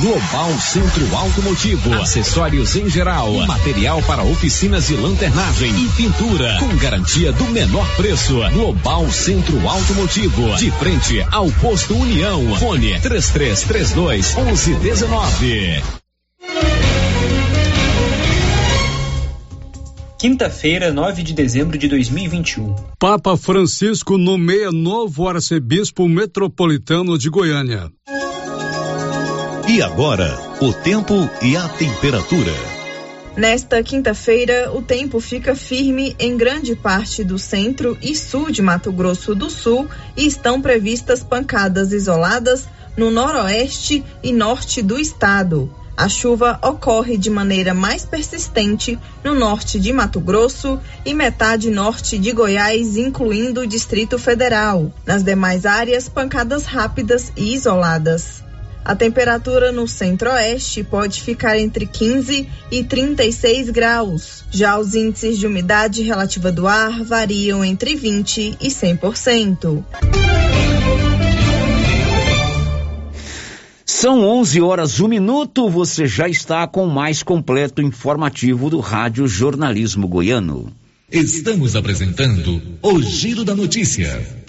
Global Centro Automotivo, acessórios em geral, material para oficinas de lanternagem e pintura, com garantia do menor preço. Global Centro Automotivo, de frente ao posto União. Fone 3332 1119. Quinta-feira, 9 de dezembro de 2021. Papa Francisco nomeia novo arcebispo metropolitano de Goiânia. E agora, o tempo e a temperatura. Nesta quinta-feira, o tempo fica firme em grande parte do centro e sul de Mato Grosso do Sul e estão previstas pancadas isoladas no noroeste e norte do estado. A chuva ocorre de maneira mais persistente no norte de Mato Grosso e metade norte de Goiás, incluindo o Distrito Federal. Nas demais áreas, pancadas rápidas e isoladas. A temperatura no centro-oeste pode ficar entre 15 e 36 graus. Já os índices de umidade relativa do ar variam entre 20 e 100%. São 11 horas, um minuto. Você já está com o mais completo informativo do Rádio Jornalismo Goiano. Estamos apresentando o Giro da Notícia.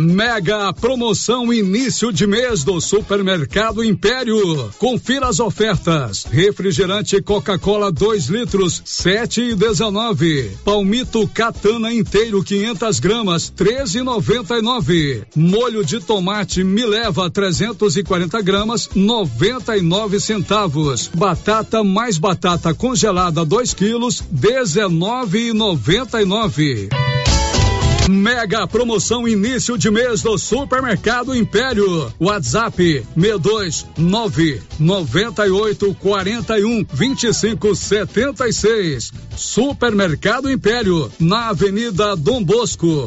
Mega promoção início de mês do Supermercado Império. Confira as ofertas: refrigerante Coca-Cola 2 litros 7 e 19, palmito Catana inteiro 500 gramas 13,99, molho de tomate Mileva 340 gramas 99 centavos, batata mais batata congelada 2 quilos 19,99. Mega promoção início de mês do Supermercado Império. WhatsApp 62 9 98 41 25 76. Supermercado Império, na Avenida Dom Bosco.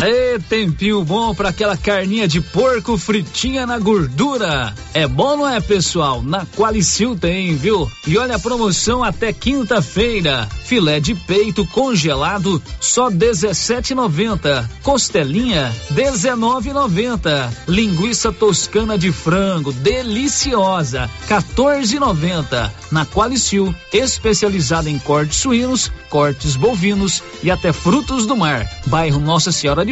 Ê, tempinho bom para aquela carninha de porco fritinha na gordura. É bom, não é, pessoal? Na Qualicil tem, viu? E olha a promoção até quinta-feira. Filé de peito congelado só 17,90. Costelinha 19,90. Linguiça toscana de frango deliciosa 14,90. Na Qualicil, especializada em cortes suínos, cortes bovinos e até frutos do mar. Bairro Nossa Senhora de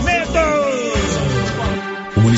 medo.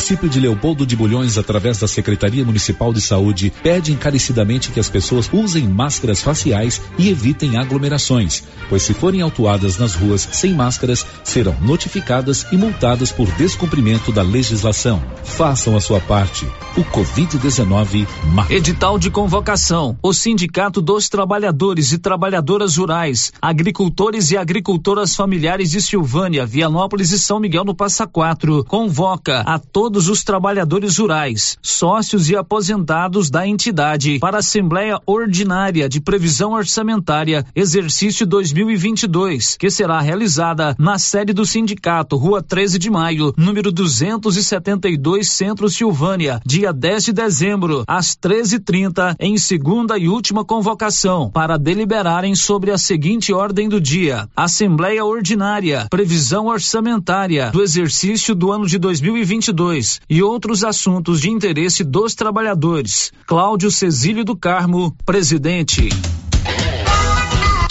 O município de Leopoldo de Bulhões, através da Secretaria Municipal de Saúde, pede encarecidamente que as pessoas usem máscaras faciais e evitem aglomerações, pois se forem autuadas nas ruas sem máscaras, serão notificadas e multadas por descumprimento da legislação. Façam a sua parte. O Covid-19 mata. Edital de convocação. O Sindicato dos Trabalhadores e Trabalhadoras Rurais, Agricultores e Agricultoras Familiares de Silvânia, Vianópolis e São Miguel no Passa Quatro convoca a todos os trabalhadores rurais, sócios e aposentados da entidade para a Assembleia Ordinária de Previsão Orçamentária, exercício 2022, que será realizada na sede do sindicato, Rua 13 de Maio, número 272, Centro Silvânia, dia 10 de dezembro, às 13:30, em segunda e última convocação, para deliberarem sobre a seguinte ordem do dia: Assembleia Ordinária, Previsão Orçamentária do exercício do ano de 2022 e outros assuntos de interesse dos trabalhadores. Cláudio Cesílio do Carmo, presidente.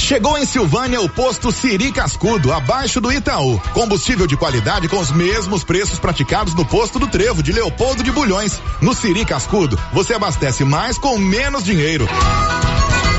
Chegou em Silvânia o posto Siri Cascudo, abaixo do Itaú. Combustível de qualidade com os mesmos preços praticados no posto do Trevo de Leopoldo de Bulhões. No Siri Cascudo, você abastece mais com menos dinheiro.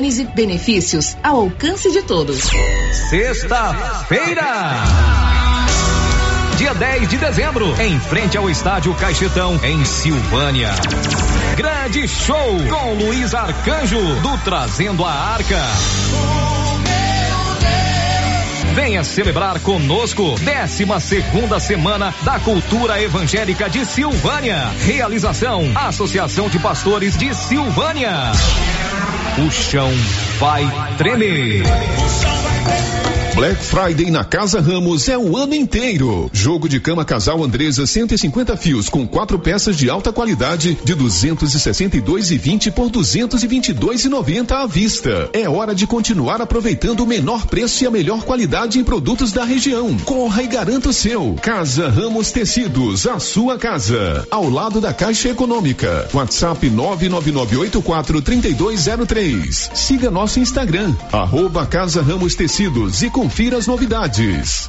Gênese benefícios ao alcance de todos. Sexta-feira. Dia 10 de dezembro, em frente ao estádio Caixetão, em Silvânia. Grande show com Luiz Arcanjo do Trazendo a Arca. Venha celebrar conosco 12 segunda semana da Cultura Evangélica de Silvânia. Realização Associação de Pastores de Silvânia. O chão vai tremer. Black Friday na Casa Ramos é o ano inteiro. Jogo de cama casal Andresa 150 fios com quatro peças de alta qualidade de 262,20 por 222,90 à vista. É hora de continuar aproveitando o menor preço e a melhor qualidade em produtos da região. Corra e garanta o seu. Casa Ramos Tecidos, a sua casa. Ao lado da Caixa Econômica. WhatsApp 998443203. Siga nosso Instagram, arroba Casa Ramos Tecidos e confira as novidades.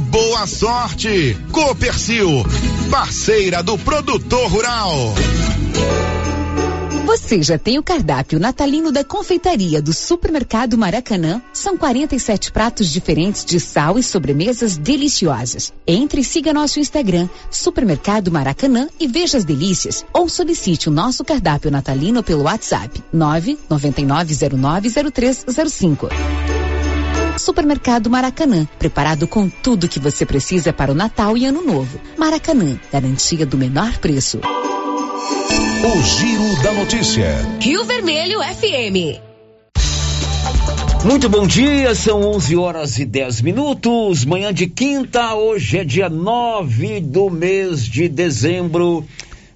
boa sorte. Copercil, parceira do produtor rural. Você já tem o cardápio natalino da confeitaria do Supermercado Maracanã? São 47 pratos diferentes de sal e sobremesas deliciosas. Entre e siga nosso Instagram, Supermercado Maracanã e veja as delícias. Ou solicite o nosso cardápio natalino pelo WhatsApp 999090305. Supermercado Maracanã, preparado com tudo que você precisa para o Natal e Ano Novo. Maracanã, garantia do menor preço. O Giro da Notícia. Rio Vermelho FM. Muito bom dia, são 11 horas e 10 minutos, manhã de quinta, hoje é dia 9 do mês de dezembro.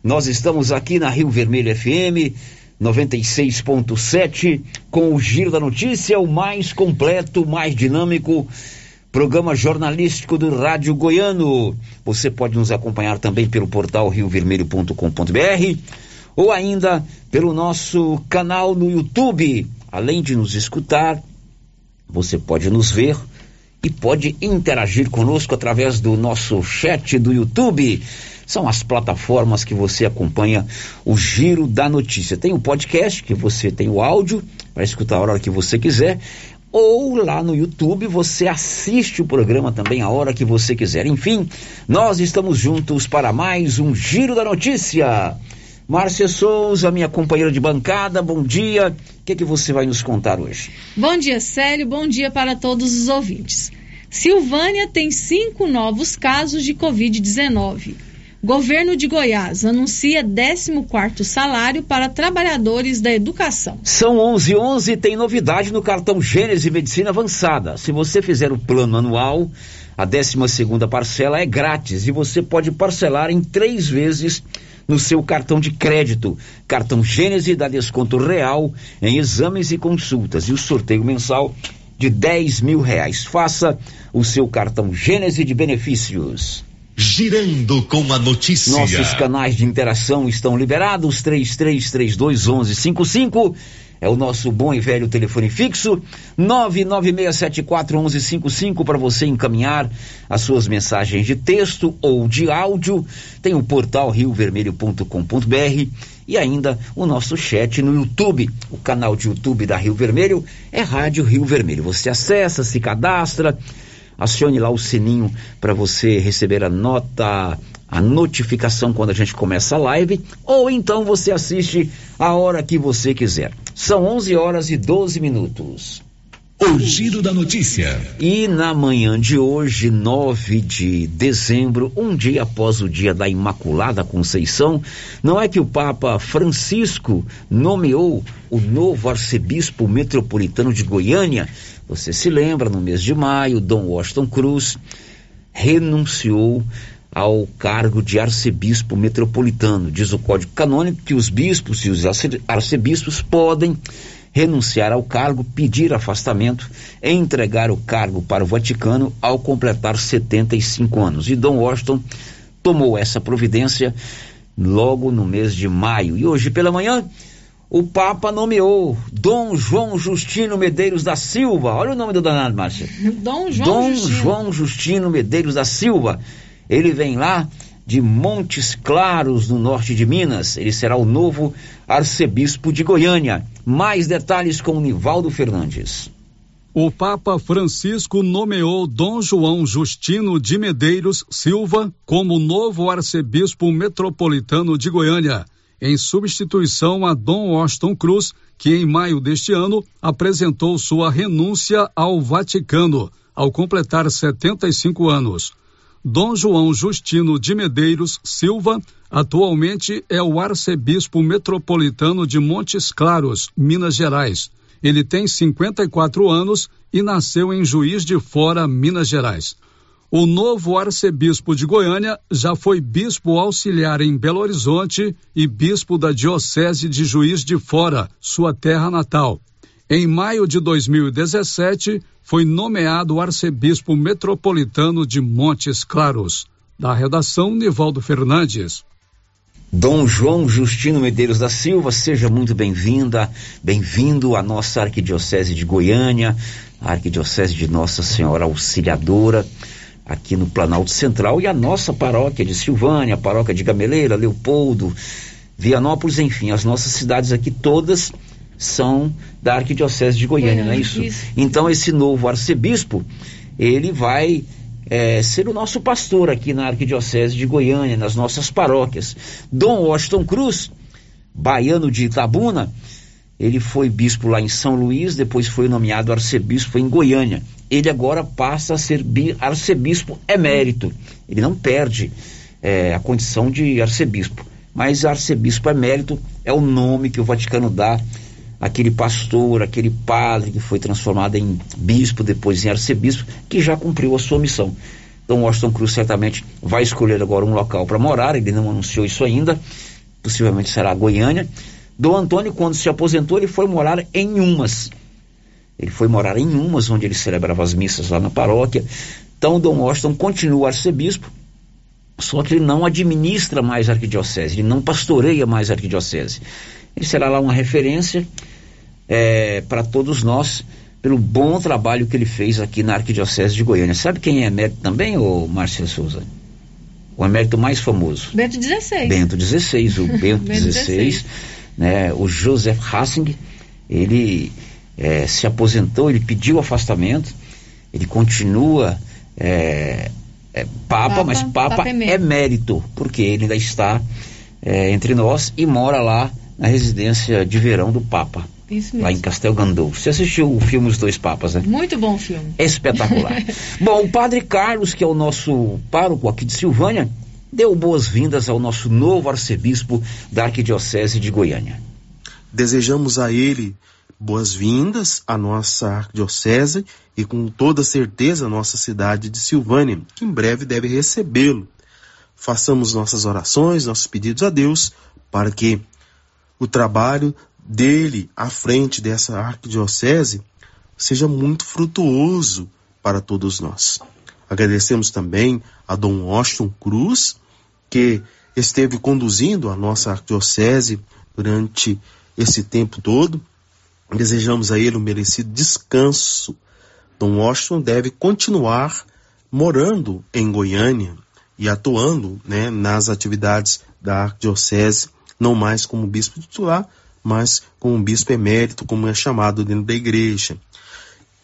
Nós estamos aqui na Rio Vermelho FM 96.7 com o Giro da Notícia, o mais completo, mais dinâmico programa jornalístico do Rádio Goiano. Você pode nos acompanhar também pelo portal riovermelho.com.br ou ainda pelo nosso canal no YouTube. Além de nos escutar, você pode nos ver e pode interagir conosco através do nosso chat do YouTube. São as plataformas que você acompanha o Giro da Notícia. Tem o podcast, que você tem o áudio, para escutar a hora que você quiser, ou lá no YouTube você assiste o programa também a hora que você quiser. Enfim, nós estamos juntos para mais um Giro da Notícia. Márcia Souza, minha companheira de bancada, bom dia. O que, é que você vai nos contar hoje? Bom dia, Célio. Bom dia para todos os ouvintes. Silvânia tem cinco novos casos de Covid-19. Governo de Goiás anuncia 14º salário para trabalhadores da educação. São 11 11 tem novidade no cartão Gênese Medicina Avançada. Se você fizer o plano anual, a 12 segunda parcela é grátis e você pode parcelar em três vezes no seu cartão de crédito. Cartão Gênese dá desconto real em exames e consultas e o sorteio mensal de 10 mil reais. Faça o seu cartão Gênese de benefícios. Girando com a notícia. Nossos canais de interação estão liberados, 3332 1155 é o nosso bom e velho telefone fixo, 996741155 para você encaminhar as suas mensagens de texto ou de áudio. Tem o portal riovermelho.com.br e ainda o nosso chat no YouTube. O canal de YouTube da Rio Vermelho é Rádio Rio Vermelho. Você acessa, se cadastra, acione lá o sininho para você receber a nota a notificação quando a gente começa a live, ou então você assiste a hora que você quiser. São 11 horas e 12 minutos. O giro da notícia. E na manhã de hoje, 9 de dezembro, um dia após o dia da Imaculada Conceição, não é que o Papa Francisco nomeou o novo arcebispo metropolitano de Goiânia? Você se lembra, no mês de maio, Dom Washington Cruz renunciou ao cargo de arcebispo metropolitano. Diz o Código Canônico que os bispos e os arcebispos podem renunciar ao cargo, pedir afastamento e entregar o cargo para o Vaticano ao completar 75 anos. E Dom Washington tomou essa providência logo no mês de maio. E hoje pela manhã, o Papa nomeou Dom João Justino Medeiros da Silva. Olha o nome do danado, Márcia. Dom João Dom Justino. João Justino Medeiros da Silva ele vem lá de Montes Claros, no norte de Minas. Ele será o novo arcebispo de Goiânia. Mais detalhes com Nivaldo Fernandes. O Papa Francisco nomeou Dom João Justino de Medeiros Silva como novo arcebispo metropolitano de Goiânia, em substituição a Dom Washington Cruz, que em maio deste ano apresentou sua renúncia ao Vaticano, ao completar 75 anos. Dom João Justino de Medeiros Silva atualmente é o arcebispo metropolitano de Montes Claros, Minas Gerais. Ele tem 54 anos e nasceu em Juiz de Fora, Minas Gerais. O novo arcebispo de Goiânia já foi bispo auxiliar em Belo Horizonte e bispo da Diocese de Juiz de Fora, sua terra natal. Em maio de 2017, foi nomeado arcebispo metropolitano de Montes Claros. Da redação, Nivaldo Fernandes. Dom João Justino Medeiros da Silva, seja muito bem-vinda, bem-vindo à nossa Arquidiocese de Goiânia, a Arquidiocese de Nossa Senhora Auxiliadora aqui no Planalto Central e a nossa paróquia de Silvânia, paróquia de Gameleira, Leopoldo, Vianópolis, enfim, as nossas cidades aqui todas são da Arquidiocese de Goiânia, é, não é isso? isso? Então esse novo arcebispo, ele vai é, ser o nosso pastor aqui na Arquidiocese de Goiânia, nas nossas paróquias. Dom Washington Cruz, baiano de Itabuna, ele foi bispo lá em São Luís, depois foi nomeado arcebispo em Goiânia. Ele agora passa a ser arcebispo emérito. Ele não perde é, a condição de arcebispo, mas arcebispo emérito é o nome que o Vaticano dá àquele pastor, aquele padre que foi transformado em bispo, depois em arcebispo, que já cumpriu a sua missão. Então, Washington Cruz certamente vai escolher agora um local para morar, ele não anunciou isso ainda, possivelmente será Goiânia Dom Antônio, quando se aposentou, ele foi morar em Umas. Ele foi morar em Umas, onde ele celebrava as missas lá na paróquia. Então, Dom Washington continua arcebispo, só que ele não administra mais a arquidiocese, ele não pastoreia mais a arquidiocese. Ele será lá uma referência é, para todos nós pelo bom trabalho que ele fez aqui na arquidiocese de Goiânia. Sabe quem é emérito também, ô Márcia Souza? O emérito mais famoso. Bento XVI. Bento XVI, o Bento XVI né, o Joseph Hassing, ele é, se aposentou, ele pediu afastamento, ele continua é, é, papa, papa, mas papa, papa é mérito, porque ele ainda está é, entre nós e mora lá na residência de verão do Papa. Lá em Castel Gandolfo. Você assistiu o filme Os Dois Papas, né? Muito bom filme. Espetacular. bom, o Padre Carlos, que é o nosso pároco aqui de Silvânia, deu boas-vindas ao nosso novo arcebispo da Arquidiocese de Goiânia. Desejamos a ele boas-vindas à nossa arquidiocese e com toda certeza a nossa cidade de Silvânia, que em breve deve recebê-lo. Façamos nossas orações, nossos pedidos a Deus para que o trabalho dele à frente dessa arquidiocese seja muito frutuoso para todos nós. Agradecemos também a Dom Washington Cruz, que esteve conduzindo a nossa arquidiocese durante esse tempo todo. Desejamos a ele um merecido descanso. Dom Washington deve continuar morando em Goiânia e atuando né, nas atividades da arquidiocese, não mais como bispo titular, mas como bispo emérito, como é chamado dentro da igreja.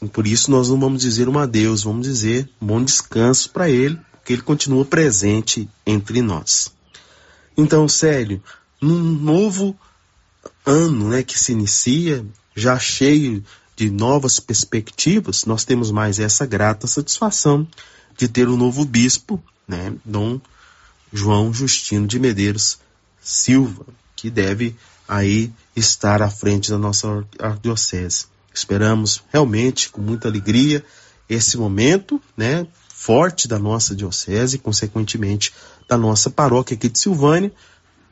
E por isso nós não vamos dizer um adeus, vamos dizer bom descanso para ele, que ele continua presente entre nós. Então, Célio, num novo ano né, que se inicia, já cheio de novas perspectivas, nós temos mais essa grata satisfação de ter o um novo bispo, né, Dom João Justino de Medeiros Silva, que deve aí estar à frente da nossa arquidiocese. Esperamos realmente com muita alegria esse momento, né, forte da nossa diocese, consequentemente da nossa paróquia aqui de Silvânia,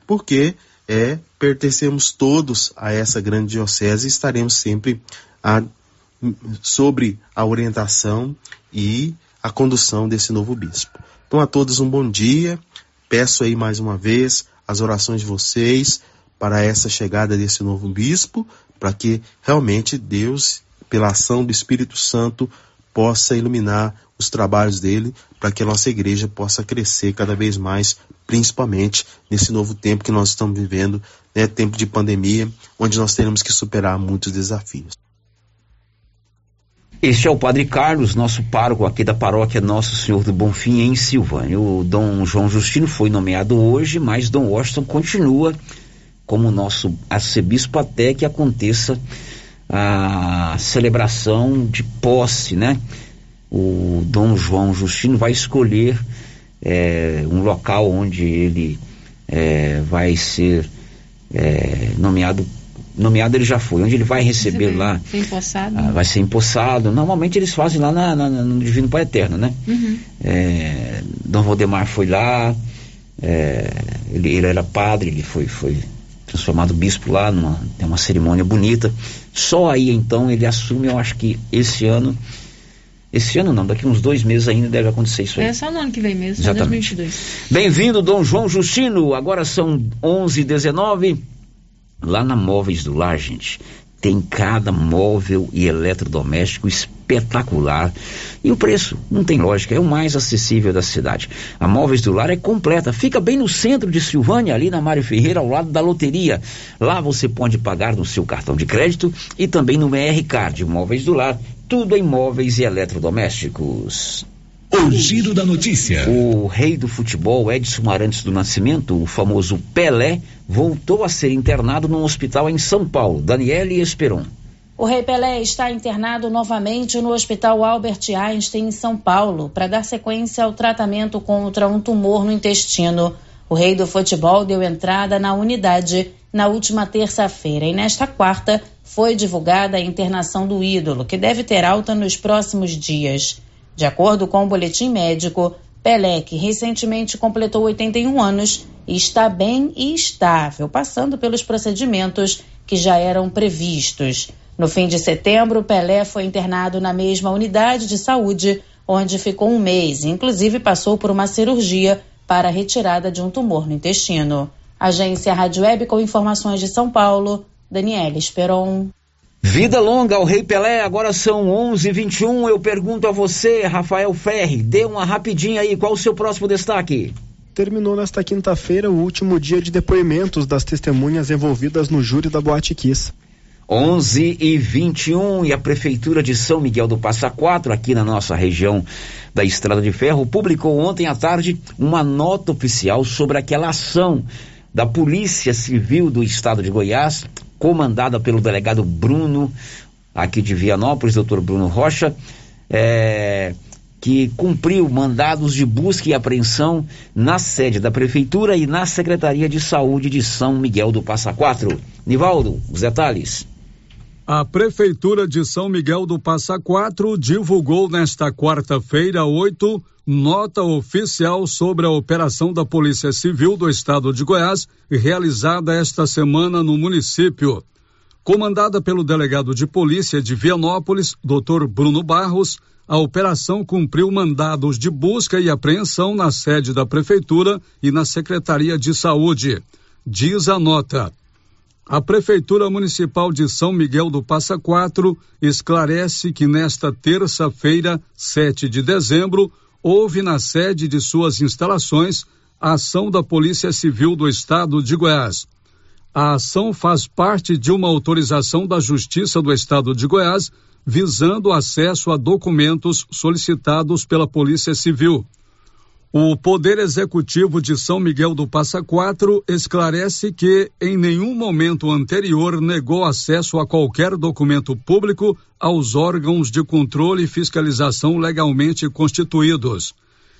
porque é pertencemos todos a essa grande diocese e estaremos sempre a, sobre a orientação e a condução desse novo bispo. Então a todos um bom dia. Peço aí mais uma vez as orações de vocês para essa chegada desse novo bispo, para que realmente Deus, pela ação do Espírito Santo, possa iluminar os trabalhos dele para que a nossa igreja possa crescer cada vez mais, principalmente nesse novo tempo que nós estamos vivendo, né, tempo de pandemia, onde nós teremos que superar muitos desafios. Este é o Padre Carlos, nosso pároco aqui da paróquia Nosso Senhor do Bonfim, em Silvânia. O Dom João Justino foi nomeado hoje, mas Dom Washington continua como nosso arcebispo até que aconteça a celebração de posse, né? O Dom João Justino vai escolher é, um local onde ele é, vai ser é, nomeado nomeado ele já foi. Onde ele vai receber lá, Foi empossado. ah, vai ser empossado. Normalmente eles fazem lá na- na- no Divino Pai Eterno, né? Uhum. É, Dom Valdemar foi lá, é, ele, ele era padre, ele foi, foi transformado bispo lá, numa, tem uma cerimônia bonita. Só aí então ele assume, eu acho que esse ano, esse ano não, daqui uns dois meses ainda deve acontecer isso aí. É só no ano que vem mesmo, Exatamente. 2022. Bem-vindo, Dom João Justino. Agora são 11h19. Lá na Móveis do Lar, gente, tem cada móvel e eletrodoméstico espetacular. E o preço não tem lógica, é o mais acessível da cidade. A Móveis do Lar é completa, fica bem no centro de Silvânia, ali na Mário Ferreira, ao lado da loteria. Lá você pode pagar no seu cartão de crédito e também no BR Card. Móveis do Lar, tudo em móveis e eletrodomésticos. O giro da notícia. O rei do futebol, Edson Arantes do Nascimento, o famoso Pelé, voltou a ser internado num hospital em São Paulo. Daniele Esperon. O Rei Pelé está internado novamente no Hospital Albert Einstein, em São Paulo, para dar sequência ao tratamento contra um tumor no intestino. O Rei do Futebol deu entrada na unidade na última terça-feira e nesta quarta foi divulgada a internação do ídolo, que deve ter alta nos próximos dias. De acordo com o boletim médico, Pelé, que recentemente completou 81 anos, está bem e estável, passando pelos procedimentos que já eram previstos. No fim de setembro, Pelé foi internado na mesma unidade de saúde, onde ficou um mês, inclusive passou por uma cirurgia para a retirada de um tumor no intestino. Agência Rádio Web com informações de São Paulo, Daniela Esperon. Vida longa ao Rei Pelé, agora são 11h21. Eu pergunto a você, Rafael Ferri, dê uma rapidinha aí, qual o seu próximo destaque? Terminou nesta quinta-feira o último dia de depoimentos das testemunhas envolvidas no júri da Boate Kiss. 11 e 21 e a Prefeitura de São Miguel do Passa Quatro, aqui na nossa região da Estrada de Ferro, publicou ontem à tarde uma nota oficial sobre aquela ação da Polícia Civil do Estado de Goiás, comandada pelo delegado Bruno, aqui de Vianópolis, doutor Bruno Rocha, é, que cumpriu mandados de busca e apreensão na sede da Prefeitura e na Secretaria de Saúde de São Miguel do Passa Quatro. Nivaldo, os detalhes. A Prefeitura de São Miguel do Passa Quatro divulgou nesta quarta-feira, 8, nota oficial sobre a operação da Polícia Civil do Estado de Goiás, realizada esta semana no município. Comandada pelo delegado de polícia de Vianópolis, Dr. Bruno Barros, a operação cumpriu mandados de busca e apreensão na sede da Prefeitura e na Secretaria de Saúde. Diz a nota. A Prefeitura Municipal de São Miguel do Passa Quatro esclarece que nesta terça-feira, 7 de dezembro, houve na sede de suas instalações a ação da Polícia Civil do Estado de Goiás. A ação faz parte de uma autorização da Justiça do Estado de Goiás visando acesso a documentos solicitados pela Polícia Civil. O Poder Executivo de São Miguel do Passa Quatro esclarece que, em nenhum momento anterior, negou acesso a qualquer documento público aos órgãos de controle e fiscalização legalmente constituídos.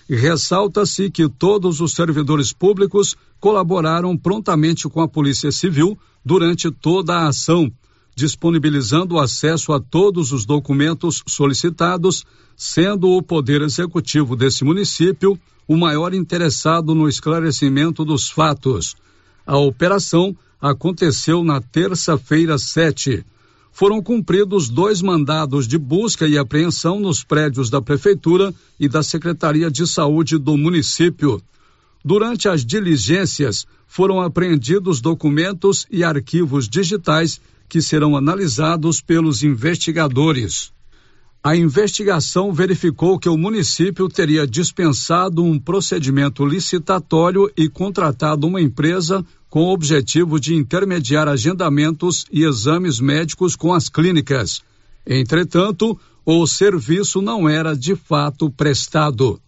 Ressalta-se que todos os servidores públicos colaboraram prontamente com a Polícia Civil durante toda a ação, disponibilizando acesso a todos os documentos solicitados, sendo o Poder Executivo desse município o maior interessado no esclarecimento dos fatos. A operação aconteceu na terça-feira 7. Foram cumpridos dois mandados de busca e apreensão nos prédios da Prefeitura e da Secretaria de Saúde do município. Durante as diligências, foram apreendidos documentos e arquivos digitais que serão analisados pelos investigadores. A investigação verificou que o município teria dispensado um procedimento licitatório e contratado uma empresa com o objetivo de intermediar agendamentos e exames médicos com as clínicas. Entretanto, o serviço não era de fato prestado.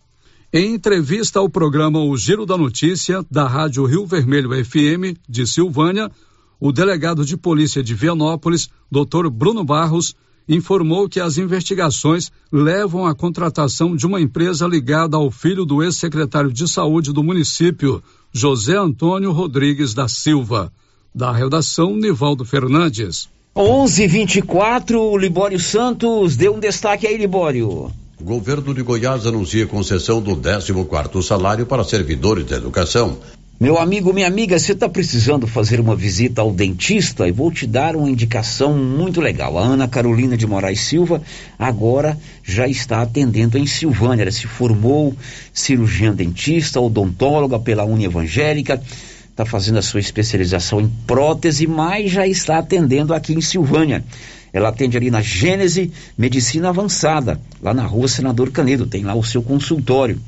Em entrevista ao programa O Giro da Notícia, da Rádio Rio Vermelho FM de Silvânia, o delegado de polícia de Vianópolis, Dr. Bruno Barros, informou que as investigações levam à contratação de uma empresa ligada ao filho do ex-secretário de saúde do município, José Antônio Rodrigues da Silva. Da redação, Nivaldo Fernandes. 11:24 Libório Santos deu um destaque aí, Libório. O governo de Goiás anuncia concessão do 14 salário para servidores da educação. Meu amigo, minha amiga, você está precisando fazer uma visita ao dentista e vou te dar uma indicação muito legal. A Ana Carolina de Moraes Silva agora já está atendendo em Silvânia. Ela se formou cirurgiã dentista, odontóloga pela Uni Evangélica, está fazendo a sua especialização em prótese, mas já está atendendo aqui em Silvânia. Ela atende ali na Gênese Medicina Avançada, lá na rua Senador Canedo, tem lá o seu consultório.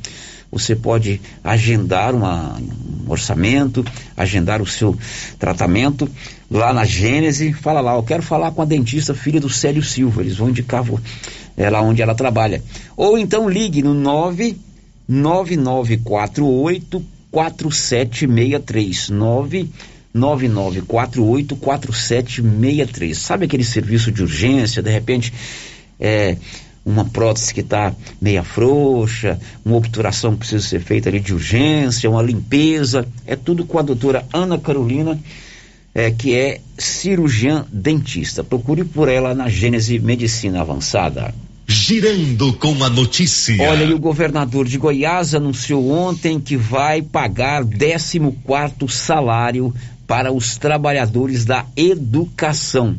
Você pode agendar uma, um orçamento, agendar o seu tratamento lá na Gênese. Fala lá, eu quero falar com a dentista filha do Célio Silva. Eles vão indicar é lá onde ela trabalha. Ou então ligue no 99948 4763 99948 4763. Sabe aquele serviço de urgência, de repente é, uma prótese que está meia frouxa, uma obturação que precisa ser feita ali de urgência, uma limpeza, é tudo com a doutora Ana Carolina, é, que é cirurgiã dentista. Procure por ela na Gênese Medicina Avançada. Girando com a notícia. Olha, e o governador de Goiás anunciou ontem que vai pagar 14 quarto salário para os trabalhadores da educação,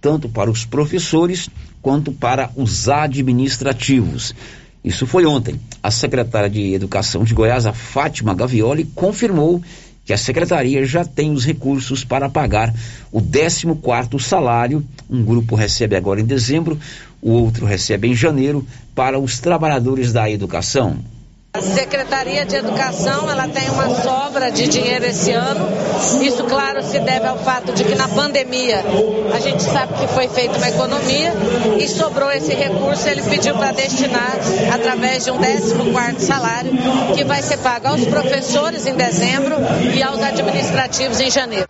tanto para os professores quanto para os administrativos. Isso foi ontem. A secretária de Educação de Goiás, a Fátima Gavioli, confirmou que a secretaria já tem os recursos para pagar o 14º salário. Um grupo recebe agora em dezembro, o outro recebe em janeiro para os trabalhadores da educação. A Secretaria de Educação ela tem uma sobra de dinheiro esse ano. Isso, claro, se deve ao fato de que na pandemia a gente sabe que foi feita uma economia e sobrou esse recurso. Ele pediu para destinar através de um 14 salário que vai ser pago aos professores em dezembro e aos administrativos em janeiro.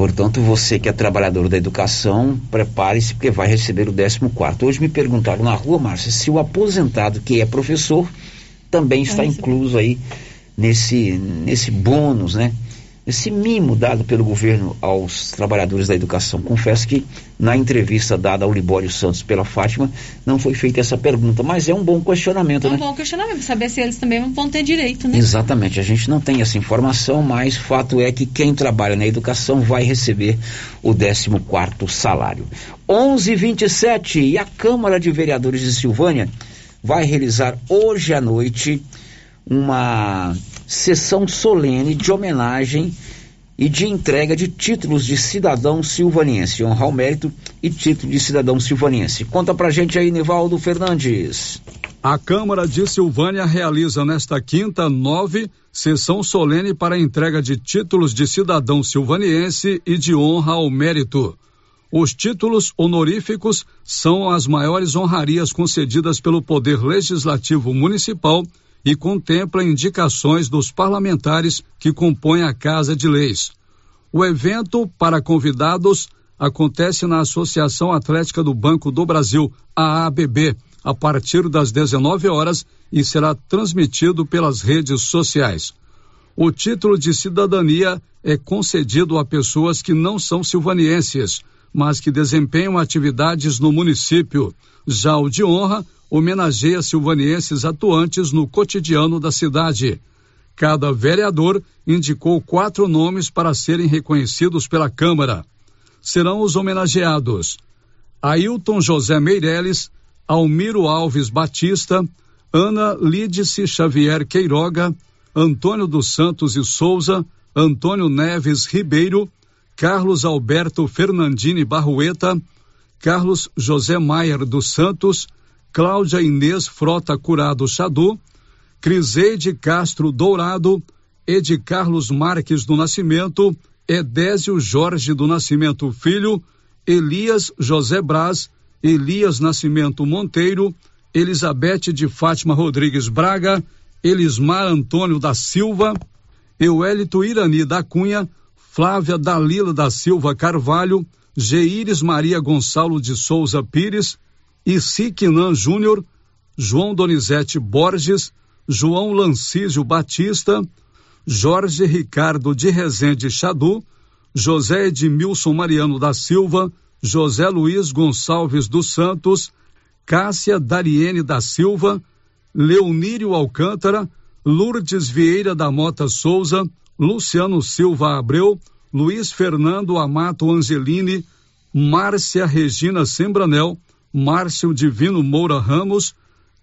Portanto, você que é trabalhador da educação, prepare-se porque vai receber o 14. Hoje me perguntaram na rua, Márcia, se o aposentado que é professor também está incluso aí nesse, nesse bônus, né? Esse mimo dado pelo governo aos trabalhadores da educação. Confesso que na entrevista dada ao Libório Santos pela Fátima não foi feita essa pergunta, mas é um bom questionamento, é um né? bom questionamento, saber se eles também vão ter direito, né? Exatamente, a gente não tem essa informação, mas fato é que quem trabalha na educação vai receber o 14 quarto salário. 11:27 e a Câmara de Vereadores de Silvânia vai realizar hoje à noite uma sessão solene de homenagem e de entrega de títulos de cidadão silvaniense, honrar o mérito e título de cidadão silvaniense. Conta pra gente aí, Nivaldo Fernandes. A Câmara de Silvânia realiza nesta quinta, nove, sessão solene para entrega de títulos de cidadão silvaniense e de honra ao mérito. Os títulos honoríficos são as maiores honrarias concedidas pelo Poder Legislativo Municipal e contempla indicações dos parlamentares que compõem a Casa de Leis. O evento para convidados acontece na Associação Atlética do Banco do Brasil, AABB, a partir das 19 horas e será transmitido pelas redes sociais. O título de cidadania é concedido a pessoas que não são silvanienses, mas que desempenham atividades no município. Já o de honra homenageia silvanienses atuantes no cotidiano da cidade. Cada vereador indicou quatro nomes para serem reconhecidos pela Câmara. Serão os homenageados Ailton José Meireles, Almiro Alves Batista, Ana Lídice Xavier Queiroga, Antônio dos Santos e Souza, Antônio Neves Ribeiro, Carlos Alberto Fernandini Barrueta, Carlos José Maier dos Santos, Cláudia Inês Frota Curado Chadu, Criseide Castro Dourado, Ed Carlos Marques do Nascimento, Edésio Jorge do Nascimento Filho, Elias José Braz, Elias Nascimento Monteiro, Elizabeth de Fátima Rodrigues Braga, Elismar Antônio da Silva, Euélito Irani da Cunha, Flávia Dalila da Silva Carvalho, Geires Maria Gonçalo de Souza Pires, Isiquinan Júnior, João Donizete Borges, João Lancísio Batista, Jorge Ricardo de Rezende Chadu, José Edmilson Mariano da Silva, José Luiz Gonçalves dos Santos, Cássia Dariene da Silva, Leonírio Alcântara, Lourdes Vieira da Mota Souza, Luciano Silva Abreu, Luiz Fernando Amato Angelini, Márcia Regina Sembranel, Márcio Divino Moura Ramos,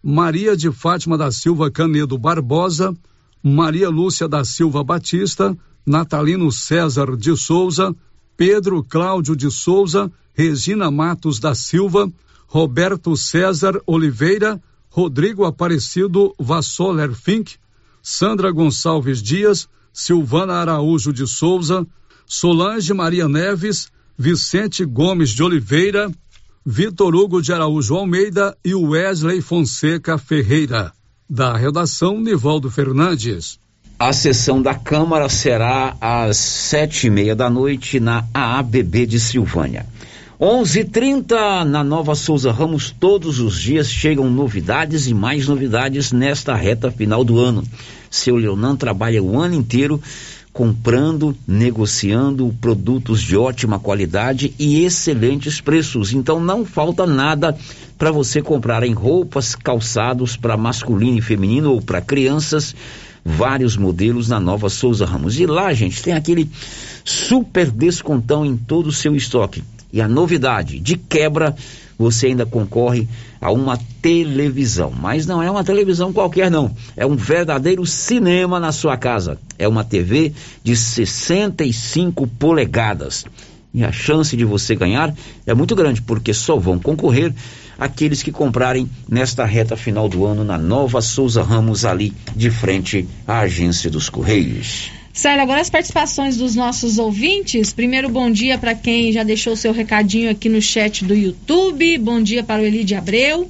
Maria de Fátima da Silva Canedo Barbosa, Maria Lúcia da Silva Batista, Natalino César de Souza, Pedro Cláudio de Souza, Regina Matos da Silva, Roberto César Oliveira, Rodrigo Aparecido Vassoler Fink, Sandra Gonçalves Dias, Silvana Araújo de Souza, Solange Maria Neves, Vicente Gomes de Oliveira, Vitor Hugo de Araújo Almeida e Wesley Fonseca Ferreira. Da redação, Nivaldo Fernandes. A sessão da Câmara será às sete e meia da noite na AABB de Silvânia. 11:30 na Nova Souza Ramos. Todos os dias chegam novidades e mais novidades nesta reta final do ano. Seu Leonan trabalha o ano inteiro comprando, negociando produtos de ótima qualidade e excelentes preços. Então não falta nada para você comprar em roupas, calçados para masculino e feminino ou para crianças, vários modelos na Nova Souza Ramos. E lá, gente, tem aquele super descontão em todo o seu estoque. E a novidade, de quebra, você ainda concorre a uma televisão. Mas não é uma televisão qualquer, não. É um verdadeiro cinema na sua casa. É uma TV de 65 polegadas. E a chance de você ganhar é muito grande, porque só vão concorrer aqueles que comprarem nesta reta final do ano na Nova Souza Ramos, ali de frente à agência dos Correios. Célia, agora as participações dos nossos ouvintes. Primeiro, bom dia para quem já deixou seu recadinho aqui no chat do YouTube. Bom dia para o Elide Abreu,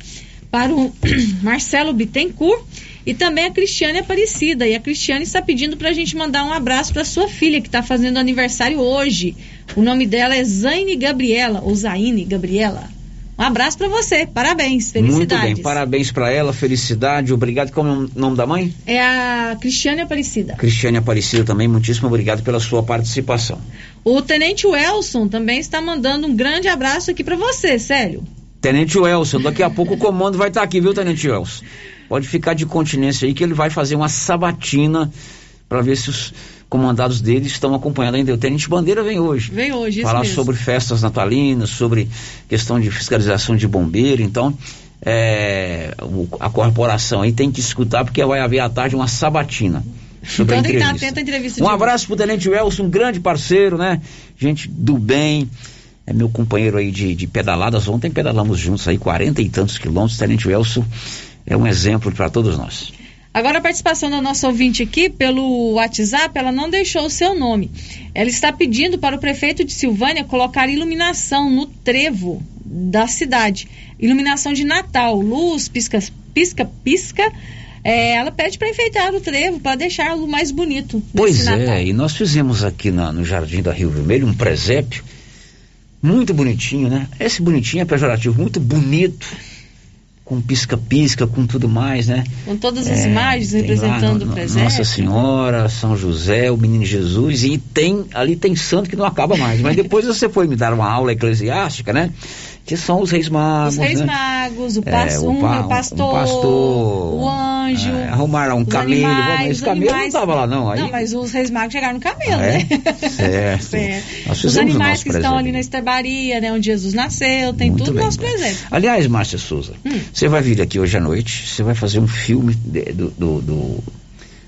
para o Marcelo Bittencourt e também a Cristiane Aparecida. E a Cristiane está pedindo para a gente mandar um abraço para sua filha, que está fazendo aniversário hoje. O nome dela é Zaine Gabriela, ou Zaine Gabriela. Um abraço para você, parabéns, felicidades. Muito bem, parabéns para ela, felicidade, obrigado. Qual é o nome da mãe? É a Cristiane Aparecida. Cristiane Aparecida também, muitíssimo obrigado pela sua participação. O Tenente Welson também está mandando um grande abraço aqui para você, sério. Tenente Welson, daqui a pouco o comando vai estar tá aqui, viu, Tenente Welson? Pode ficar de continência aí que ele vai fazer uma sabatina para ver se os comandados dele estão acompanhando ainda. O Tenente Bandeira vem hoje. Vem hoje, Falar mesmo. sobre festas natalinas, sobre questão de fiscalização de bombeiro. Então, é, o, a corporação aí tem que escutar, porque vai haver à tarde uma sabatina. Sobre então a tem que estar entrevista. atento à entrevista. Um abraço pro Tenente Welson, um grande parceiro, né? Gente do bem. É meu companheiro aí de, de pedaladas. Ontem pedalamos juntos aí, quarenta e tantos quilômetros. Tenente Welson é um exemplo para todos nós. Agora a participação da nossa ouvinte aqui pelo WhatsApp, ela não deixou o seu nome. Ela está pedindo para o prefeito de Silvânia colocar iluminação no trevo da cidade. Iluminação de Natal, luz, pisca, pisca, pisca. É, ela pede para enfeitar o trevo, para deixá-lo mais bonito. Pois é, Natal. e nós fizemos aqui na- no Jardim da Rio Vermelho um presépio muito bonitinho, né? Esse bonitinho é pejorativo, muito bonito, com pisca-pisca, com tudo mais, né? Com todas as É, imagens representando no- o presépio. Nossa Senhora, São José, o Menino Jesus, e tem, ali tem santo que não acaba mais. Mas depois você foi me dar uma aula eclesiástica, né? Que são os reis magos. Os reis né? magos, o, É, pas, o um, pa- o pastor, um pastor, o anjo. É, arrumaram um camelo, animais, os camelo não estava lá não. Aí, Não, mas os reis magos chegaram no camelo, Ah, é? né? Certo. É. Os animais que estão presépio. ali na estebaria, né? Onde Jesus nasceu, tem Muito tudo bem, nosso bem. presépio. Aliás, Márcia Souza, Hum. você vai vir aqui hoje à noite, você vai fazer um filme de- do, do, do,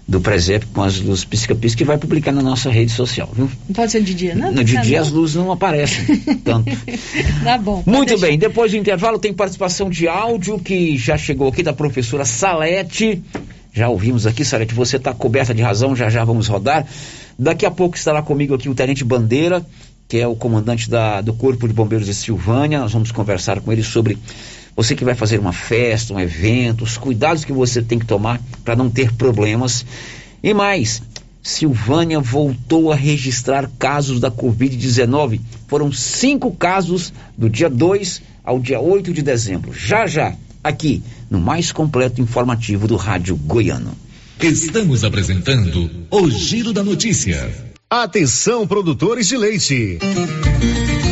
do presépio com as luzes pisca-pisca que vai publicar na nossa rede social, viu? Não pode ser de dia, não? No de Tá dia bom. as luzes não aparecem tanto. Tá bom. Muito deixar. bem, depois do intervalo tem participação de áudio que já chegou aqui da professora Salete. Já ouvimos aqui, Salete, você está coberta de razão, já já vamos rodar. Daqui a pouco estará comigo aqui o Tenente Bandeira, que é o comandante da- do Corpo de Bombeiros de Silvânia. Nós vamos conversar com ele sobre você que vai fazer uma festa, um evento, os cuidados que você tem que tomar para não ter problemas. E mais, Silvânia voltou a registrar casos da Covid-19. Foram cinco casos do dia 2 ao dia 8 de dezembro. Já já, aqui, no mais completo informativo do Rádio Goiano. Estamos apresentando o Giro da Notícia. Atenção, produtores de leite.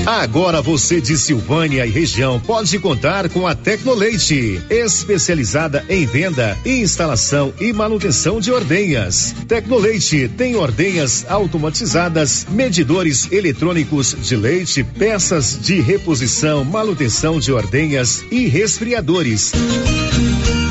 Agora você de Silvânia e região pode contar com a Tecnoleite, especializada em venda, instalação e manutenção de ordenhas. Tecnoleite tem ordenhas automatizadas, medidores eletrônicos de leite, peças de reposição, manutenção de ordenhas e resfriadores.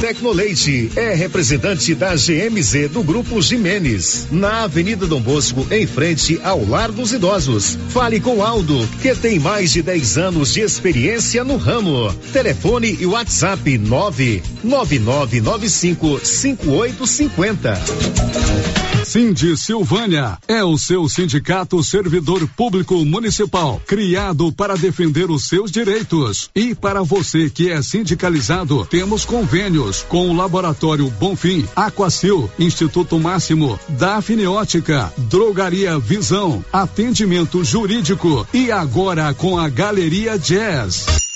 Tecnoleite é representante da GMZ do Grupo Jimenez, na Avenida Dom Bosco, em frente ao Lar dos Idosos. Fale com Aldo, que tem mais de 10 anos de experiência no ramo. Telefone e WhatsApp 99995 5850. Cindy Silvânia é o seu sindicato servidor público municipal, criado para defender os seus direitos. E para você que é sindicalizado, temos convênios com o Laboratório Bonfim, Aquacil, Instituto Máximo, Dafniótica, Drogaria Visão, Atendimento Jurídico e agora com a Galeria Jazz.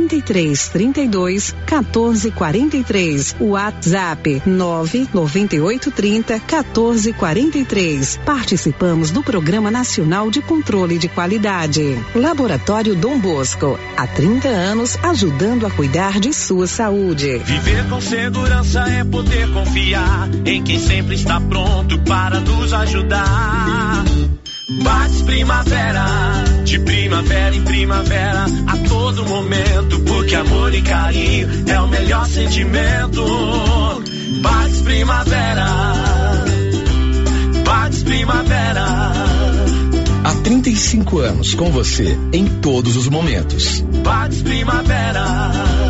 33 32 14 43. WhatsApp 998 30 14 43. Participamos do Programa Nacional de Controle de Qualidade. Laboratório Dom Bosco. Há 30 anos ajudando a cuidar de sua saúde. Viver com segurança é poder confiar em quem sempre está pronto para nos ajudar. Bates Primavera, de primavera em primavera, a todo momento, porque amor e carinho é o melhor sentimento. Bates Primavera, Bates Primavera. Há 35 anos com você em todos os momentos. Bates Primavera.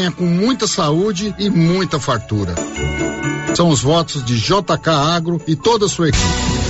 venha com muita saúde e muita fartura. São os votos de JK Agro e toda a sua equipe.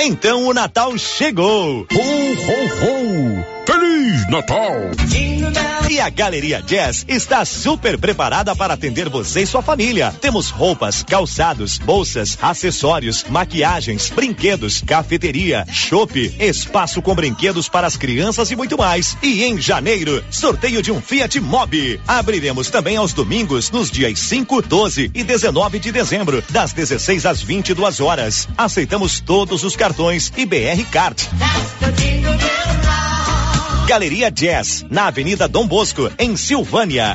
Então o Natal chegou! Ho, ho, ho! Feliz Natal! E a Galeria Jazz está super preparada para atender você e sua família. Temos roupas, calçados, bolsas, acessórios, maquiagens, brinquedos, cafeteria, chopp, espaço com brinquedos para as crianças e muito mais. E em janeiro, sorteio de um Fiat Mobi. Abriremos também aos domingos, nos dias 5, 12 e 19 de dezembro, das 16 às 22 horas. Aceitamos todos os cartões e BR Card. Galeria Jazz, na Avenida Dom Bosco, em Silvânia.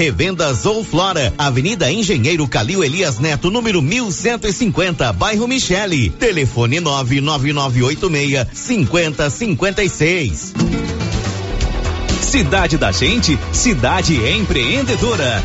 Revendas ou Flora, Avenida Engenheiro Calil Elias Neto, número 1150, bairro Michele. Telefone 99986 5056. Cidade da Gente, cidade empreendedora.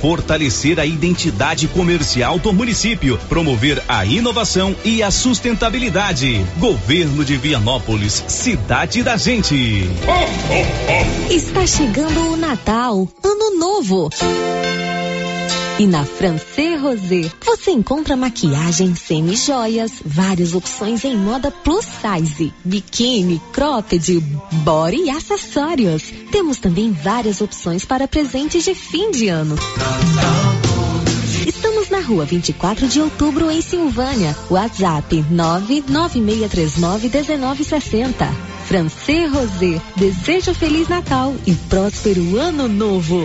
fortalecer a identidade comercial do município, promover a inovação e a sustentabilidade. Governo de Vianópolis, cidade da gente. Está chegando o Natal, Ano Novo. E na Francê Rosé você encontra maquiagem semi-joias, várias opções em moda plus size, biquíni, cropped, body e acessórios. Temos também várias opções para presentes de fim de ano. Estamos na rua 24 de outubro, em Silvânia. WhatsApp 996391960. Francê Rosé, desejo Feliz Natal e próspero Ano Novo.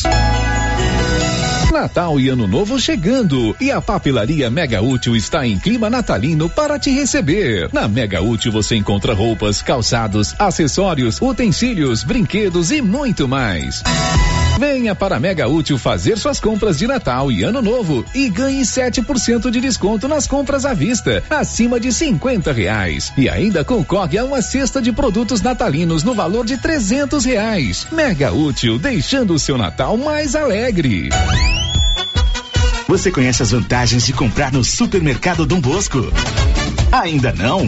Natal e Ano Novo chegando e a papelaria Mega Útil está em clima natalino para te receber. Na Mega Útil você encontra roupas, calçados, acessórios, utensílios, brinquedos e muito mais. Venha para Mega Útil fazer suas compras de Natal e Ano Novo e ganhe 7% de desconto nas compras à vista, acima de 50 reais. E ainda concorre a uma cesta de produtos natalinos no valor de 300 reais. Mega Útil, deixando o seu Natal mais alegre. Você conhece as vantagens de comprar no Supermercado Dom Bosco? Ainda não?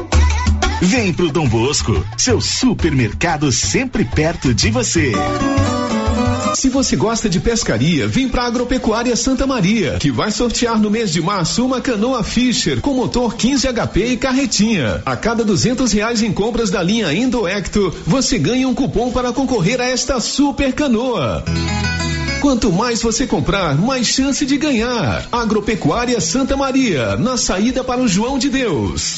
Vem pro Dom Bosco, seu supermercado sempre perto de você. Se você gosta de pescaria, vem para Agropecuária Santa Maria, que vai sortear no mês de março uma canoa Fisher com motor 15 HP e carretinha. A cada duzentos reais em compras da linha Indoecto, você ganha um cupom para concorrer a esta super canoa. Quanto mais você comprar, mais chance de ganhar. Agropecuária Santa Maria, na saída para o João de Deus.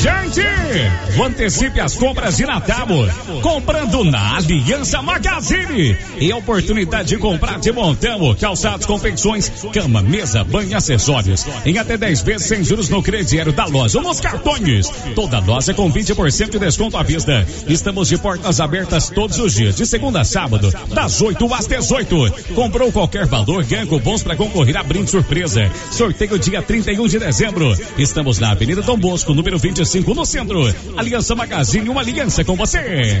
Gente, antecipe as compras de Natal comprando na Aliança Magazine e a oportunidade de comprar de montão, calçados, confecções, cama, mesa, banho e acessórios em até 10 vezes sem juros no crediário da loja ou nos cartões. Toda loja com 20% de desconto à vista. Estamos de portas abertas todos os dias, de segunda a sábado, das 8 às 18. Comprou qualquer valor, ganha cupons para concorrer a brinde surpresa. Sorteio dia 31 de dezembro. Estamos na Avenida Dom Bosco, número 25 no centro. Aliança Magazine, uma aliança com você.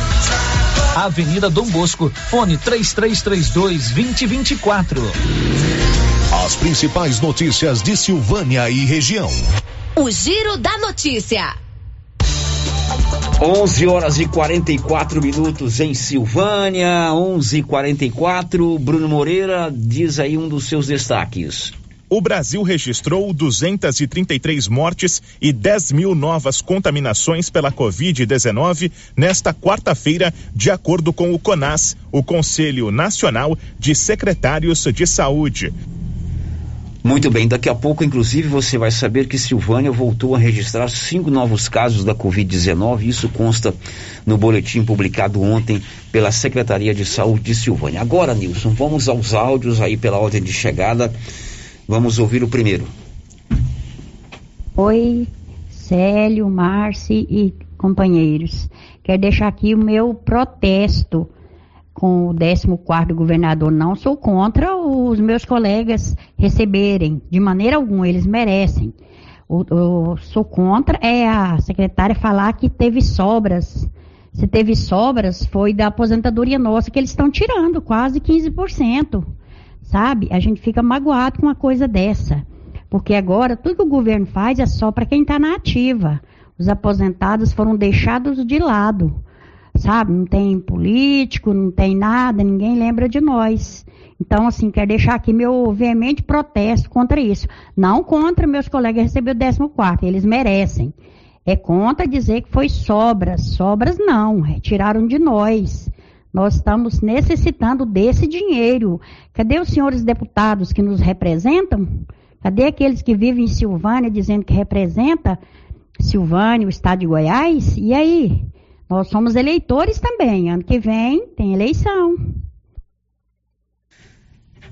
Avenida Dom Bosco, fone 3332 2024. As principais notícias de Silvânia e região. O Giro da Notícia. 11 horas e 44 minutos em Silvânia, 11:44. Bruno Moreira diz aí um dos seus destaques. O Brasil registrou 233 mortes e 10 mil novas contaminações pela Covid-19 nesta quarta-feira, de acordo com o CONAS, o Conselho Nacional de Secretários de Saúde. Muito bem, daqui a pouco, inclusive, você vai saber que Silvânia voltou a registrar cinco novos casos da Covid-19. Isso consta no boletim publicado ontem pela Secretaria de Saúde de Silvânia. Agora, Nilson, vamos aos áudios aí pela ordem de chegada. Vamos ouvir o primeiro. Oi, Célio, Marci e companheiros. Quero deixar aqui o meu protesto com o 14 governador. Não sou contra os meus colegas receberem, de maneira alguma, eles merecem. O, sou contra é a secretária falar que teve sobras. Se teve sobras, foi da aposentadoria nossa que eles estão tirando, quase 15% sabe? A gente fica magoado com uma coisa dessa. Porque agora tudo que o governo faz é só para quem está na ativa. Os aposentados foram deixados de lado, sabe? Não tem político, não tem nada, ninguém lembra de nós. Então, assim, quero deixar aqui meu veemente protesto contra isso. Não contra meus colegas receber o 14, eles merecem. É contra dizer que foi sobras. Sobras não, retiraram de nós. Nós estamos necessitando desse dinheiro. Cadê os senhores deputados que nos representam? Cadê aqueles que vivem em Silvânia dizendo que representa Silvânia, o estado de Goiás? E aí? Nós somos eleitores também. Ano que vem tem eleição.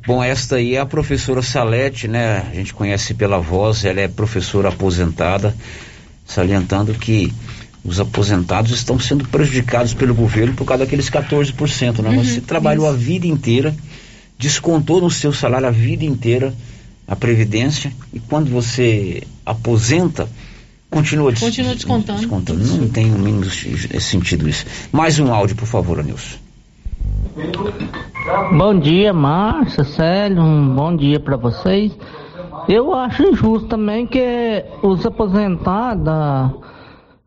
Bom, esta aí é a professora Salete, né? A gente conhece pela voz, ela é professora aposentada, salientando que os aposentados estão sendo prejudicados pelo governo por causa daqueles 14%, né? Uhum, Você trabalhou isso. a vida inteira, descontou no seu salário a vida inteira a previdência e quando você aposenta, continua, des continua descontando. descontando. Não tem o mínimo sentido isso. Mais um áudio, por favor, Anilson. Bom dia, Márcia, Célio, um bom dia para vocês. Eu acho injusto também que os aposentados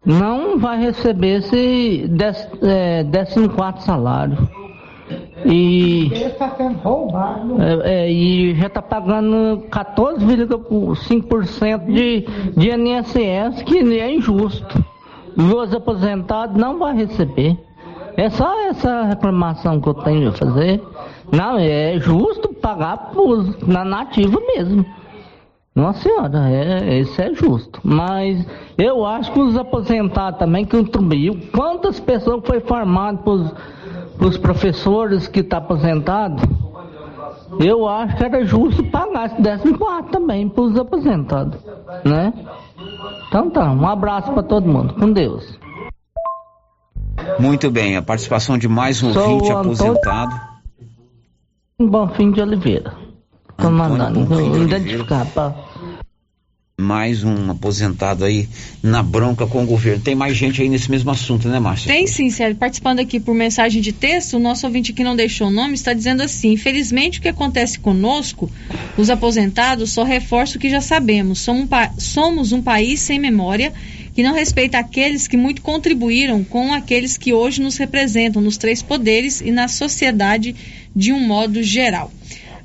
não vai receber esse dez, é, 14 salário. E, é, é, e já está pagando 14,5% de, de INSS, que é injusto. E os aposentados não vão receber. É só essa reclamação que eu tenho a fazer. Não, é justo pagar pros, na nativa mesmo. Nossa senhora, é, isso é justo. Mas eu acho que os aposentados também que contribuiu. Quantas pessoas foi formado para os professores que estão tá aposentados? Eu acho que era justo pagar esse 14 também para os aposentados, né? Então tá, um abraço para todo mundo. Com Deus. Muito bem, a participação de mais um Sou ouvinte aposentado. Bom fim de Oliveira. Tô mandando identificar pra... Mais um aposentado aí na bronca com o governo. Tem mais gente aí nesse mesmo assunto, né, Márcia? Tem sim, Sérgio. Participando aqui por mensagem de texto, o nosso ouvinte que não deixou o nome está dizendo assim: infelizmente o que acontece conosco, os aposentados, só reforça o que já sabemos. Somos um, somos um país sem memória que não respeita aqueles que muito contribuíram com aqueles que hoje nos representam nos três poderes e na sociedade de um modo geral.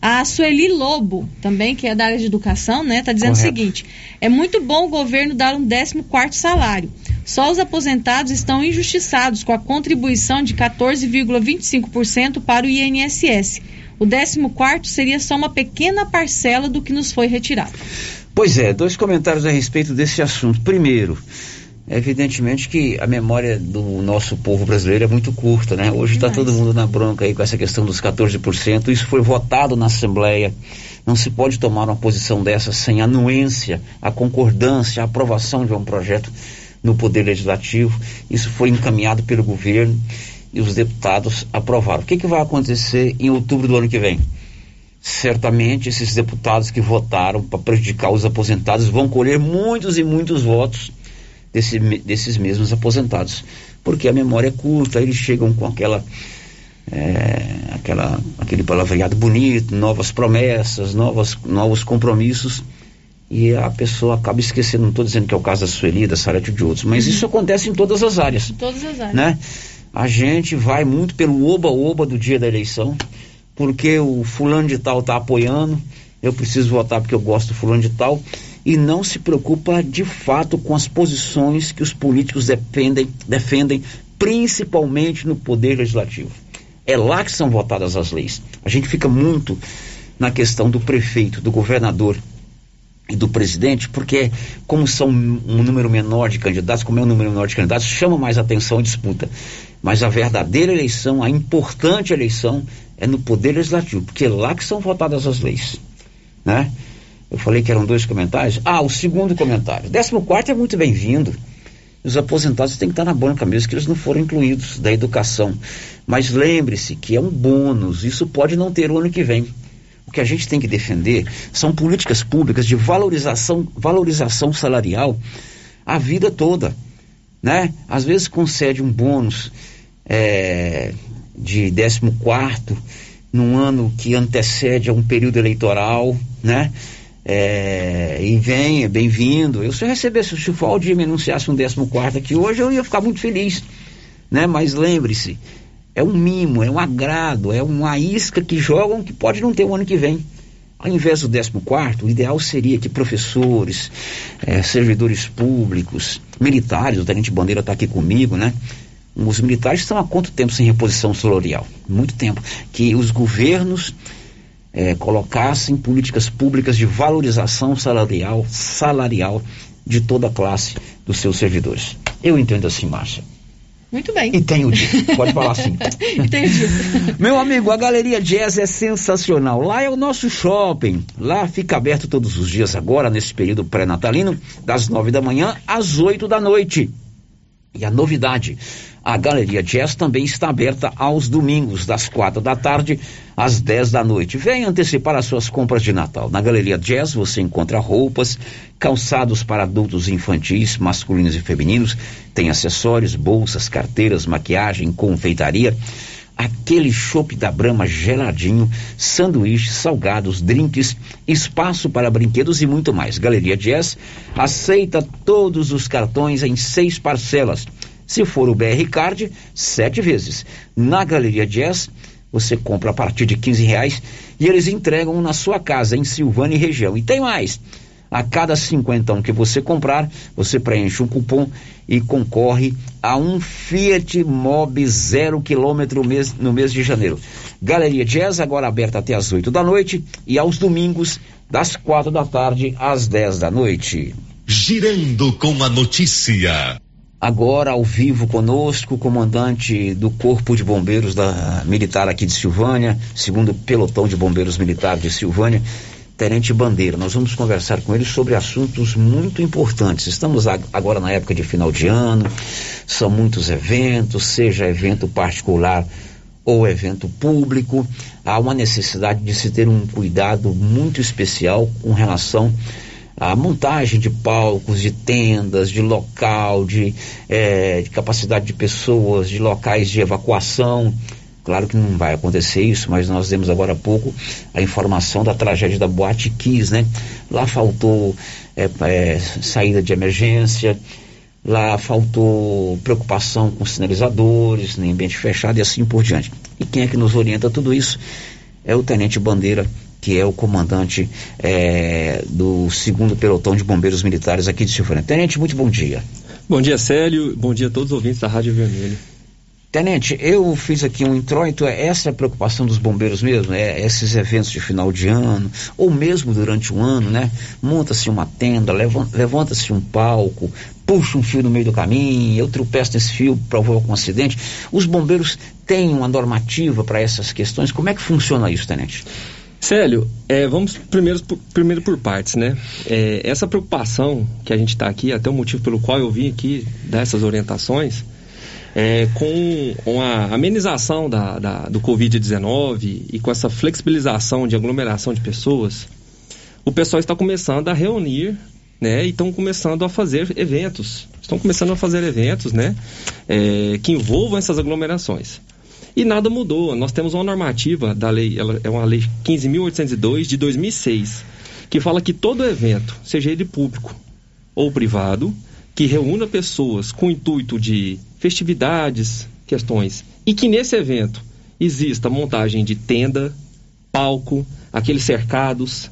A Sueli Lobo, também, que é da área de educação, né, está dizendo Correto. o seguinte: é muito bom o governo dar um 14 salário. Só os aposentados estão injustiçados com a contribuição de 14,25% para o INSS. O 14 seria só uma pequena parcela do que nos foi retirado. Pois é, dois comentários a respeito desse assunto. Primeiro, Evidentemente que a memória do nosso povo brasileiro é muito curta, né? Hoje está todo mundo na bronca aí com essa questão dos 14%. Isso foi votado na Assembleia. Não se pode tomar uma posição dessa sem anuência, a concordância, a aprovação de um projeto no Poder Legislativo. Isso foi encaminhado pelo governo e os deputados aprovaram. O que, que vai acontecer em outubro do ano que vem? Certamente esses deputados que votaram para prejudicar os aposentados vão colher muitos e muitos votos desse, desses mesmos aposentados. Porque a memória é curta, eles chegam com aquela. É, aquela, aquele palavreado bonito, novas promessas, novas, novos compromissos, e a pessoa acaba esquecendo. Não estou dizendo que é o caso da Sueli, da Sarete de outros, mas uhum. isso acontece em todas as áreas. Em todas as áreas. Né? A gente vai muito pelo oba-oba do dia da eleição, porque o fulano de tal está apoiando, eu preciso votar porque eu gosto do fulano de tal, e não se preocupa de fato com as posições que os políticos defendem, defendem principalmente no poder legislativo. É lá que são votadas as leis. A gente fica muito na questão do prefeito, do governador e do presidente, porque como são um número menor de candidatos, como é um número menor de candidatos, chama mais atenção a disputa. Mas a verdadeira eleição, a importante eleição, é no poder legislativo, porque é lá que são votadas as leis, né? Eu falei que eram dois comentários. Ah, o segundo comentário. Décimo quarto é muito bem-vindo. Os aposentados têm que estar na banca mesmo, que eles não foram incluídos da educação. Mas lembre-se que é um bônus, isso pode não ter o ano que vem. O que a gente tem que defender são políticas públicas de valorização, valorização salarial a vida toda. Né? Às vezes concede um bônus é, de 14 quarto num ano que antecede a um período eleitoral, né? É, e venha, é bem-vindo. Eu se eu recebesse, se o Valdir me anunciasse um 14 aqui hoje, eu ia ficar muito feliz. Né? Mas lembre-se, é um mimo, é um agrado, é uma isca que jogam que pode não ter o ano que vem. Ao invés do 14, o ideal seria que professores, é, servidores públicos, militares, o Tenente Bandeira está aqui comigo, né? Os militares estão há quanto tempo sem reposição salarial? Muito tempo. Que os governos é, colocassem políticas públicas de valorização salarial, salarial de toda a classe dos seus servidores. Eu entendo assim, Márcia. Muito bem. E tenho dito. Pode falar assim. e tenho dito. Meu amigo, a Galeria Jazz é sensacional. Lá é o nosso shopping. Lá fica aberto todos os dias agora, nesse período pré-natalino, das nove da manhã às oito da noite. E a novidade, a Galeria Jazz também está aberta aos domingos, das quatro da tarde às dez da noite. Venha antecipar as suas compras de Natal. Na Galeria Jazz você encontra roupas, calçados para adultos infantis, masculinos e femininos, tem acessórios, bolsas, carteiras, maquiagem, confeitaria aquele chopp da Brama geladinho, sanduíches, salgados, drinks, espaço para brinquedos e muito mais. Galeria Jazz aceita todos os cartões em seis parcelas. Se for o BR Card, sete vezes. Na Galeria Jazz, você compra a partir de 15 reais e eles entregam na sua casa, em Silvânia e região. E tem mais! A cada cinquentão que você comprar, você preenche um cupom e concorre a um Fiat Mobi zero quilômetro no mês de janeiro. Galeria Jazz agora aberta até as 8 da noite e aos domingos das quatro da tarde às 10 da noite. Girando com a notícia. Agora ao vivo conosco, comandante do Corpo de Bombeiros da Militar aqui de Silvânia, segundo pelotão de bombeiros militar de Silvânia, Tenente Bandeira. Nós vamos conversar com ele sobre assuntos muito importantes. Estamos agora na época de final de ano, são muitos eventos, seja evento particular ou evento público. Há uma necessidade de se ter um cuidado muito especial com relação à montagem de palcos, de tendas, de local, de, é, de capacidade de pessoas, de locais de evacuação Claro que não vai acontecer isso, mas nós demos agora há pouco a informação da tragédia da Boate Kiss, né? Lá faltou é, é, saída de emergência, lá faltou preocupação com sinalizadores, em ambiente fechado e assim por diante. E quem é que nos orienta tudo isso? É o Tenente Bandeira, que é o comandante é, do segundo pelotão de bombeiros militares aqui de Silvânia. Tenente, muito bom dia. Bom dia, Célio. Bom dia a todos os ouvintes da Rádio Vermelho. Tenente, eu fiz aqui um introito, é essa é a preocupação dos bombeiros mesmo, é esses eventos de final de ano, ou mesmo durante o ano, né? Monta-se uma tenda, levanta-se um palco, puxa um fio no meio do caminho, eu tropeço nesse fio, provoca um acidente. Os bombeiros têm uma normativa para essas questões? Como é que funciona isso, tenente? Célio, é, vamos primeiro por, primeiro por partes, né? É, essa preocupação que a gente está aqui, até o motivo pelo qual eu vim aqui dar essas orientações, é, com a amenização da, da do Covid-19 e com essa flexibilização de aglomeração de pessoas, o pessoal está começando a reunir né, e estão começando a fazer eventos. Estão começando a fazer eventos né, é, que envolvam essas aglomerações. E nada mudou. Nós temos uma normativa da lei, ela é uma lei 15.802 de 2006, que fala que todo evento, seja ele público ou privado, que reúna pessoas com o intuito de festividades, questões, e que nesse evento exista montagem de tenda, palco, aqueles cercados,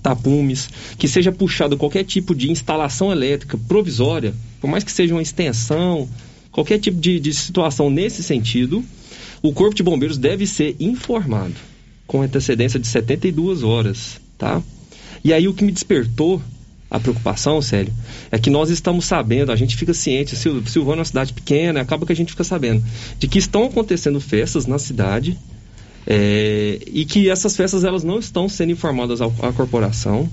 tapumes, que seja puxado qualquer tipo de instalação elétrica provisória, por mais que seja uma extensão, qualquer tipo de, de situação nesse sentido, o Corpo de Bombeiros deve ser informado com antecedência de 72 horas, tá? E aí o que me despertou a preocupação, sério, é que nós estamos sabendo, a gente fica ciente, Silvânia é uma cidade pequena, acaba que a gente fica sabendo de que estão acontecendo festas na cidade é, e que essas festas elas não estão sendo informadas à, à corporação,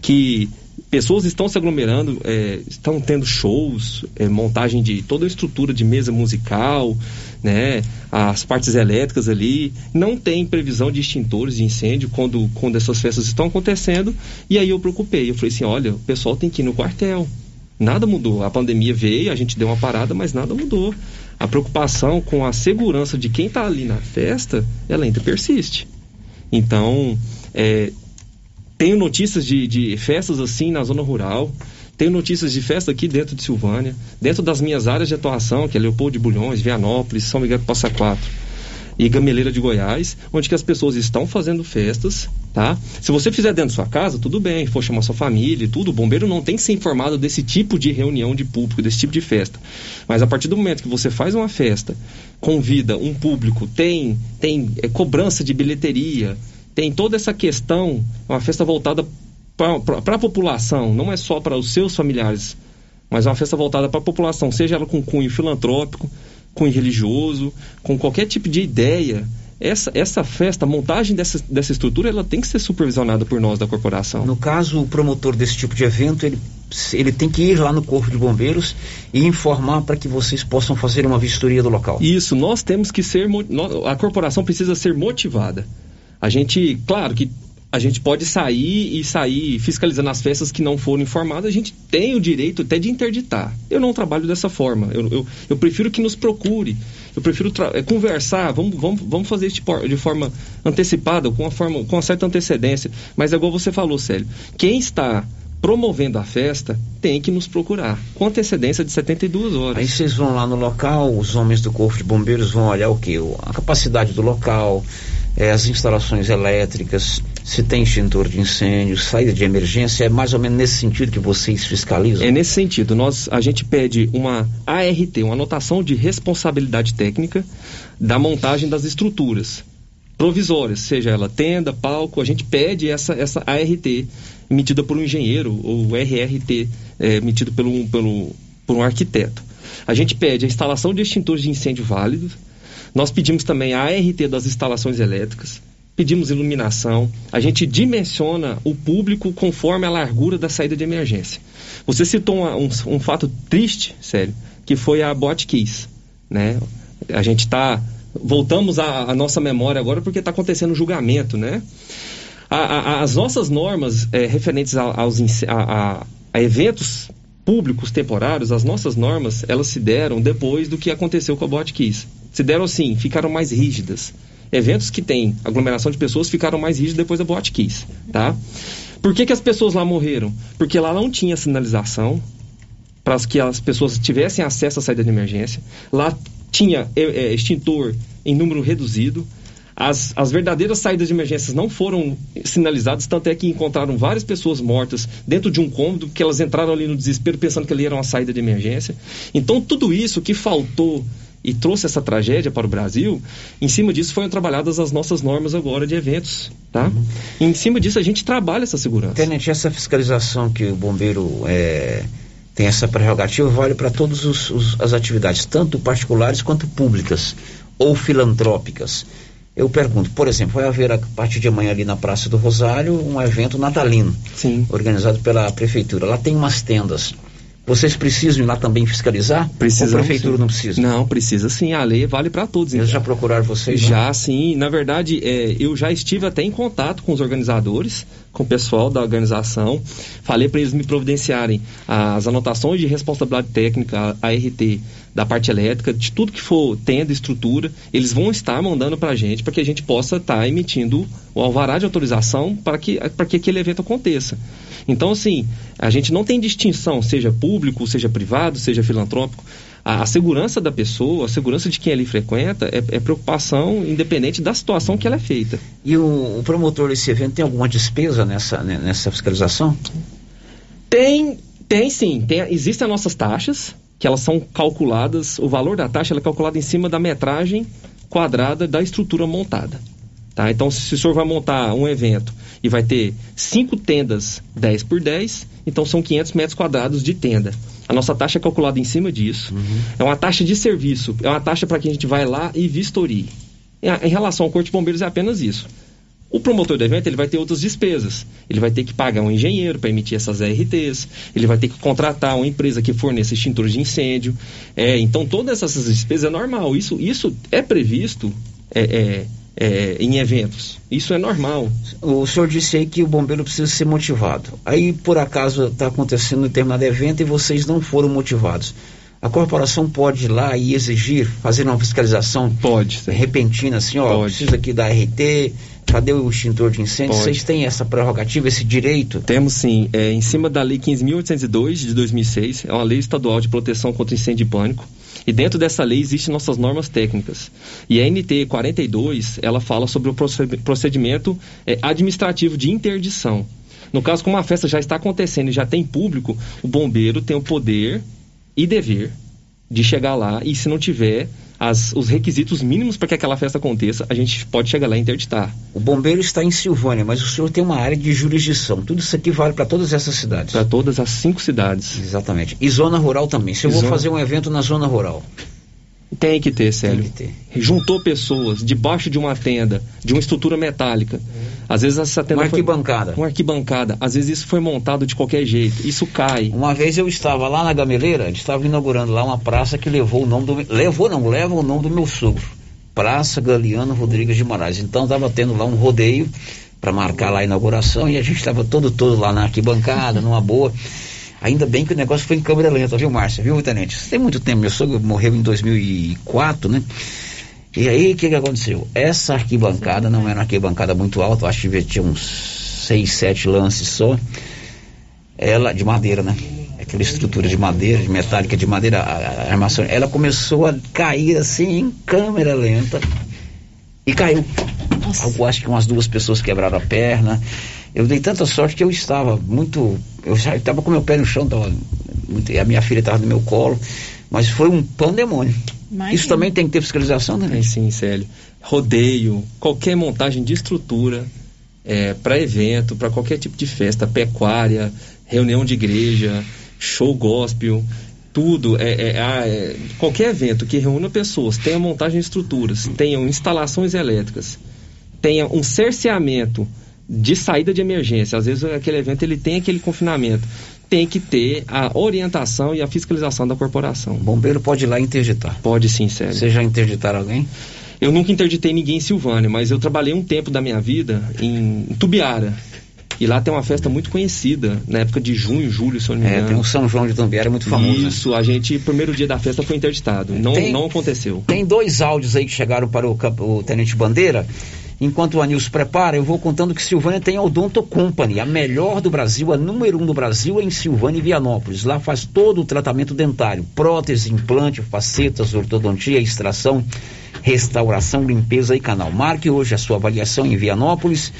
que pessoas estão se aglomerando, é, estão tendo shows, é, montagem de toda a estrutura de mesa musical, né, as partes elétricas ali, não tem previsão de extintores de incêndio quando, quando essas festas estão acontecendo, e aí eu preocupei, eu falei assim, olha, o pessoal tem que ir no quartel, nada mudou, a pandemia veio, a gente deu uma parada, mas nada mudou, a preocupação com a segurança de quem está ali na festa, ela ainda persiste, então, é, tenho notícias de, de festas assim na zona rural, tenho notícias de festa aqui dentro de Silvânia, dentro das minhas áreas de atuação, que é Leopoldo de Bulhões, Vianópolis, São Miguel do Passa Quatro e Gameleira de Goiás, onde que as pessoas estão fazendo festas, tá? Se você fizer dentro da sua casa, tudo bem, for chamar sua família e tudo, o bombeiro não tem que ser informado desse tipo de reunião de público, desse tipo de festa. Mas a partir do momento que você faz uma festa, convida um público, tem, tem é, cobrança de bilheteria, tem toda essa questão, uma festa voltada para a população, não é só para os seus familiares, mas é uma festa voltada para a população, seja ela com cunho filantrópico, cunho religioso, com qualquer tipo de ideia. Essa, essa festa, a montagem dessa, dessa estrutura, ela tem que ser supervisionada por nós da corporação. No caso, o promotor desse tipo de evento, ele, ele tem que ir lá no Corpo de Bombeiros e informar para que vocês possam fazer uma vistoria do local. Isso, nós temos que ser. A corporação precisa ser motivada. A gente, claro que a gente pode sair e sair fiscalizando as festas que não foram informadas, a gente tem o direito até de interditar. Eu não trabalho dessa forma. Eu, eu, eu prefiro que nos procure. Eu prefiro é, conversar, vamos, vamos, vamos fazer isso de forma antecipada, com uma, forma, com uma certa antecedência. Mas é igual você falou, Célio. Quem está promovendo a festa tem que nos procurar com antecedência de 72 horas. Aí vocês vão lá no local, os homens do Corpo de Bombeiros vão olhar o que? A capacidade do local, é, as instalações elétricas, se tem extintor de incêndio, saída de emergência, é mais ou menos nesse sentido que vocês fiscalizam? É nesse sentido. Nós, a gente pede uma ART, uma anotação de responsabilidade técnica da montagem das estruturas provisórias, seja ela tenda, palco, a gente pede essa, essa ART emitida por um engenheiro ou RRT é, emitido pelo, pelo, por um arquiteto. A gente pede a instalação de extintores de incêndio válidos, nós pedimos também a ART das instalações elétricas, pedimos iluminação, a gente dimensiona o público conforme a largura da saída de emergência. Você citou um, um, um fato triste, sério, que foi a Botkeys, né? A gente está voltamos à, nossa memória agora porque está acontecendo o julgamento, né? A, a, as nossas normas é, referentes aos a, eventos públicos temporários, as nossas normas, elas se deram depois do que aconteceu com a Botkeys se deram assim, ficaram mais rígidas. Eventos que têm aglomeração de pessoas ficaram mais rígidos depois da Boate Kiss, tá? Por que, que as pessoas lá morreram? Porque lá não tinha sinalização para que as pessoas tivessem acesso à saída de emergência. Lá tinha é, é, extintor em número reduzido. As, as verdadeiras saídas de emergências não foram sinalizadas, tanto é que encontraram várias pessoas mortas dentro de um cômodo, que elas entraram ali no desespero pensando que ali era uma saída de emergência. Então, tudo isso que faltou e trouxe essa tragédia para o Brasil, em cima disso foram trabalhadas as nossas normas agora de eventos, tá? Uhum. Em cima disso a gente trabalha essa segurança. Tenente, essa fiscalização que o bombeiro é, tem essa prerrogativa, vale para todas as atividades, tanto particulares quanto públicas ou filantrópicas. Eu pergunto, por exemplo, vai haver a partir de amanhã ali na Praça do Rosário um evento natalino, Sim. organizado pela prefeitura. Lá tem umas tendas. Vocês precisam ir lá também fiscalizar? Precisamos, Ou a prefeitura sim. não precisa? Não, precisa sim. A lei vale para todos. Eles então. já procuraram vocês? né? Já sim. Na verdade, é, eu já estive até em contato com os organizadores, com o pessoal da organização. Falei para eles me providenciarem as anotações de responsabilidade técnica, a RT, da parte elétrica, de tudo que for tenda, estrutura. Eles vão estar mandando para a gente para que a gente possa estar emitindo o alvará de autorização para que, para que aquele evento aconteça. Então, assim, a gente não tem distinção, seja público, seja privado, seja filantrópico. A, a segurança da pessoa, a segurança de quem ali frequenta, é, é preocupação independente da situação que ela é feita. E o, o promotor desse evento tem alguma despesa nessa, né, nessa fiscalização? Tem, tem sim. Tem, existem as nossas taxas, que elas são calculadas, o valor da taxa é calculado em cima da metragem quadrada da estrutura montada. Tá? Então, se o senhor vai montar um evento e vai ter cinco tendas 10 por 10, então são 500 metros quadrados de tenda. A nossa taxa é calculada em cima disso. É uma taxa de serviço, é uma taxa para que a gente vai lá e vistorie. Em, em relação ao Corpo de Bombeiros é apenas isso. O promotor do evento ele vai ter outras despesas. Ele vai ter que pagar um engenheiro para emitir essas RTs. Ele vai ter que contratar uma empresa que forneça extintores de incêndio. É, então todas essas despesas é normal. Isso, isso é previsto é, é, é, em eventos. Isso é normal. O senhor disse aí que o bombeiro precisa ser motivado. Aí, por acaso, está acontecendo um determinado evento e vocês não foram motivados. A corporação pode ir lá e exigir, fazer uma fiscalização pode, repentina, assim, ó, Pode. precisa aqui da RT, cadê o extintor de incêndio? Pode. Vocês têm essa prerrogativa, esse direito? Temos sim, é, em cima da Lei 15.802 de 2006, é uma lei estadual de proteção contra incêndio e pânico. E dentro dessa lei existem nossas normas técnicas. E a NT 42, ela fala sobre o proced- procedimento é, administrativo de interdição. No caso, como a festa já está acontecendo e já tem público, o bombeiro tem o poder e dever de chegar lá e se não tiver as- os requisitos mínimos para que aquela festa aconteça, a gente pode chegar lá e interditar. O bombeiro está em Silvânia, mas o senhor tem uma área de jurisdição. Tudo isso aqui vale para todas essas cidades. Para todas as cinco cidades. Exatamente. E zona rural também. Se eu vou Zona- fazer um evento na zona rural, Tem que ter, Célio. Tem que Juntou pessoas debaixo de uma tenda, de uma estrutura metálica. Às vezes essa tenda Uma foi- arquibancada. Uma arquibancada. Às vezes isso foi montado de qualquer jeito. Isso cai. Uma vez eu estava lá na Gameleira, eles estavam inaugurando lá uma praça que levou o nome do. Levou não, leva o nome do meu sogro. Praça Galeano Rodrigues de Moraes. Então estava tendo lá um rodeio para marcar lá a inauguração e a gente estava todo todo lá na arquibancada, numa boa. Ainda bem que o negócio foi em câmera lenta, viu, Márcia? Viu, tenente? Tem muito tempo. Meu sogro morreu em 2004, né? E aí, o que, que aconteceu? Essa arquibancada não era uma arquibancada muito alta, acho que tinha uns seis, sete lances só. Ela, de madeira, né? Aquela estrutura de madeira, de metálica de madeira, a, a armação. Ela começou a cair assim em câmera lenta e caiu. Eu acho que umas duas pessoas quebraram a perna. Eu dei tanta sorte que eu estava muito. Eu já estava com meu pé no chão, tava muito- e a minha filha estava no meu colo. Mas foi um pandemônio. Imagina. Isso também tem que ter fiscalização, né? Tem sim, Célio. Rodeio, qualquer montagem de estrutura para evento, para qualquer tipo de festa, pecuária, reunião de igreja, show gospel, tudo. É, é- ah, é- qualquer evento que reúna pessoas, tenha montagem de estruturas, tenha instalações elétricas, tenha um cerceamento de saída de emergência. Às vezes aquele evento ele tem aquele confinamento. Tem que ter a orientação e a fiscalização da corporação. O bombeiro pode ir lá interditar. Pode sim, Célio. Vocês já interditaram alguém? Eu nunca interditei ninguém em Silvânia, mas eu trabalhei um tempo da minha vida em Tubiara. E lá tem uma festa muito conhecida, na época de junho, julho, se eu não me É, engano. tem o São João de Tambiara, muito famoso. né? Isso, a gente, primeiro dia da festa foi interditado. Não, Tem- não aconteceu. Tem dois áudios aí que chegaram para o, o Tenente Bandeira. Enquanto o Anil prepara, eu vou contando que Silvânia tem a Odonto Company, a melhor do Brasil, a número um do Brasil em Silvânia e Vianópolis. Lá faz todo o tratamento dentário, prótese, implante, facetas, ortodontia, extração, restauração, limpeza e canal. Marque hoje a sua avaliação em Vianópolis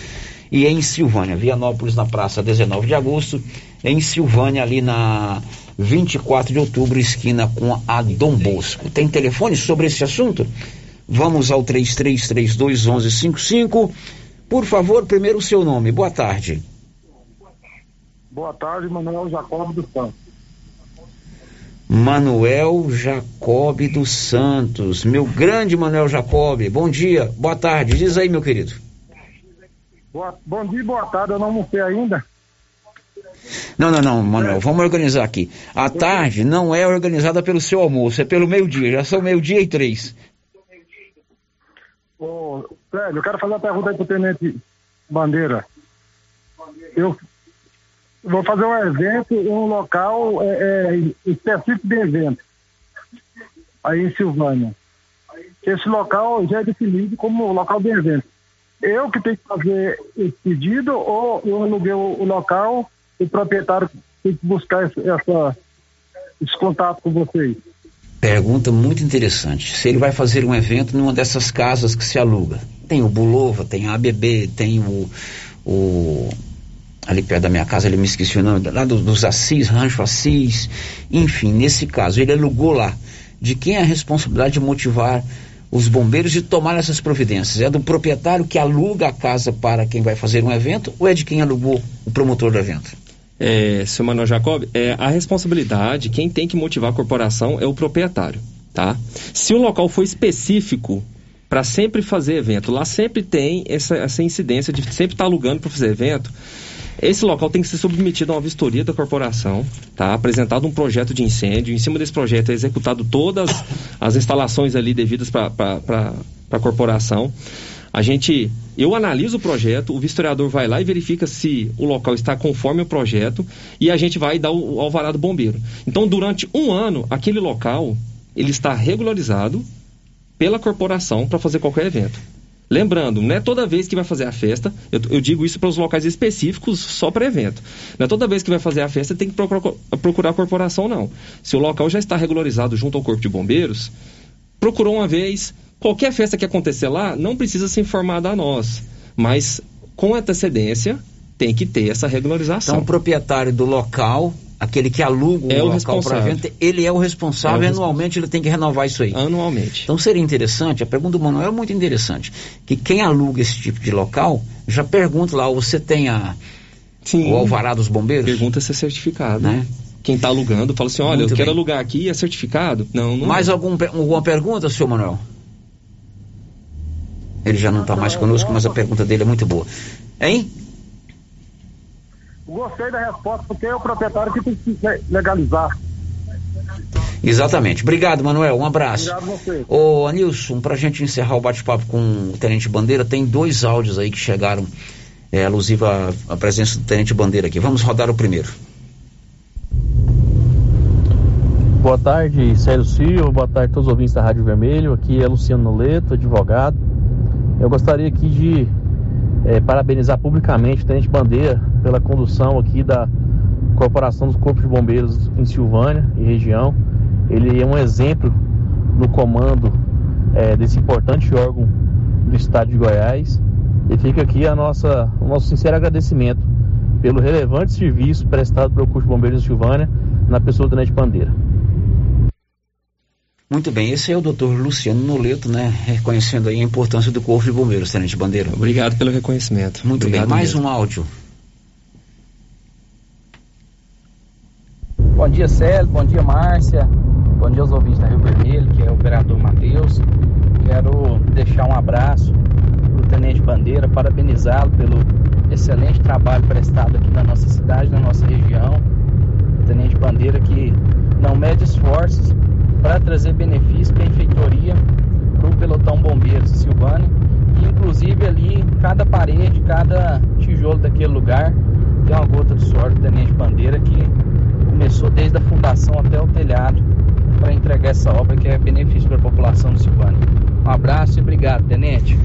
e em Silvânia. Vianópolis na praça 19 de agosto, em Silvânia ali na 24 de outubro, esquina com a Dom Bosco. Tem telefone sobre esse assunto? Vamos ao 3332 1155. Por favor, primeiro o seu nome. Boa tarde. Boa tarde, Manuel Jacob dos Santos. Manuel Jacob dos Santos. Meu grande Manuel Jacob, bom dia, boa tarde. Diz aí, meu querido. Boa, bom dia, boa tarde. Eu não almocei ainda. Não, não, não, Manuel, vamos organizar aqui. A tarde não é organizada pelo seu almoço, é pelo meio-dia. Já são meio-dia e três. Ô, Célio, eu quero fazer uma pergunta aí pro Tenente Bandeira. Eu vou fazer um evento em um local é, é, específico de evento, aí em Silvânia. Esse local já é definido como local de evento. Eu que tenho que fazer esse pedido ou eu aluguei o local e o proprietário tem que buscar esse, essa, esse contato com vocês? Pergunta muito interessante. Se ele vai fazer um evento numa dessas casas que se aluga. Tem o Bulova, tem a ABB, tem o, o ali perto da minha casa, ele me esqueci o nome, lá do, dos Assis, Rancho Assis, enfim, nesse caso, ele alugou lá. De quem é a responsabilidade de motivar os bombeiros de tomar essas providências? É do proprietário que aluga a casa para quem vai fazer um evento ou é de quem alugou o promotor do evento? É, seu Manuel Jacob, é, a responsabilidade, quem tem que motivar a corporação é o proprietário, tá? Se o local for específico para sempre fazer evento, lá sempre tem essa, essa incidência de sempre estar tá alugando para fazer evento, esse local tem que ser submetido a uma vistoria da corporação, tá? Apresentado um projeto de incêndio, em cima desse projeto é executado todas as instalações ali devidas para a corporação. A gente, eu analiso o projeto, o vistoriador vai lá e verifica se o local está conforme o projeto e a gente vai dar o, o alvará do bombeiro. Então, durante um ano, aquele local ele está regularizado pela corporação para fazer qualquer evento. Lembrando, não é toda vez que vai fazer a festa, eu, eu digo isso para os locais específicos só para evento. Não é toda vez que vai fazer a festa tem que procurar, procurar a corporação, não. Se o local já está regularizado junto ao Corpo de Bombeiros, procurou uma vez. Qualquer festa que acontecer lá, não precisa ser informada a nós. Mas com antecedência, tem que ter essa regularização. Então, o proprietário do local aquele que aluga é o, local para evento, ele é o responsável, é o anualmente ele tem que renovar isso aí. Anualmente. Então seria interessante, a pergunta do Manuel é muito interessante, que quem aluga esse tipo de local, já pergunta lá, você tem a, Sim. o alvará dos bombeiros? Pergunta se é certificado. Né? Quem está alugando fala assim, olha, muito eu quero bem. alugar aqui, é certificado? Não, não Mais é. algum, alguma pergunta, senhor Manuel? Ele já não está mais conosco, mas a pergunta dele é muito boa. Hein? Gostei da resposta, porque é o proprietário que tem que legalizar. Exatamente. Obrigado, Manuel. Um abraço. Obrigado você. Ô, Anilson, pra gente encerrar o bate-papo com o Tenente Bandeira, tem dois áudios aí que chegaram é, alusiva à presença do Tenente Bandeira aqui. Vamos rodar o primeiro. Boa tarde, Sérgio Silva. Boa tarde a todos os ouvintes da Rádio Vermelho. Aqui é Luciano Noleto, advogado. Eu gostaria aqui de é, parabenizar publicamente o Tenente Bandeira pela condução aqui da Corporação dos Corpos de Bombeiros em Silvânia e região. Ele é um exemplo no comando é, desse importante órgão do estado de Goiás. E fica aqui a nossa, o nosso sincero agradecimento pelo relevante serviço prestado pelo Corpo de Bombeiros de Silvânia na pessoa do Tenente Bandeira. Muito bem, esse é o doutor Luciano Noleto, né? Reconhecendo aí a importância do Corpo de Bombeiros, Tenente Bandeira. Obrigado pelo reconhecimento. Muito Obrigado bem, mais mesmo. um áudio. Bom dia, Célio. Bom dia, Márcia. Bom dia aos ouvintes da Rio Vermelho, que é o operador Matheus. Quero deixar um abraço para o Tenente Bandeira, parabenizá-lo pelo excelente trabalho prestado aqui na nossa cidade, na nossa região. O Tenente Bandeira que não mede esforços para trazer benefício, benfeitoria para o pelotão Bombeiros Silvânia. E, inclusive ali, cada parede, cada tijolo daquele lugar tem uma gota de suor do Tenente Bandeira que começou desde a fundação até o telhado para entregar essa obra que é benefício para a população de Silvânia. Um abraço e obrigado, Tenente.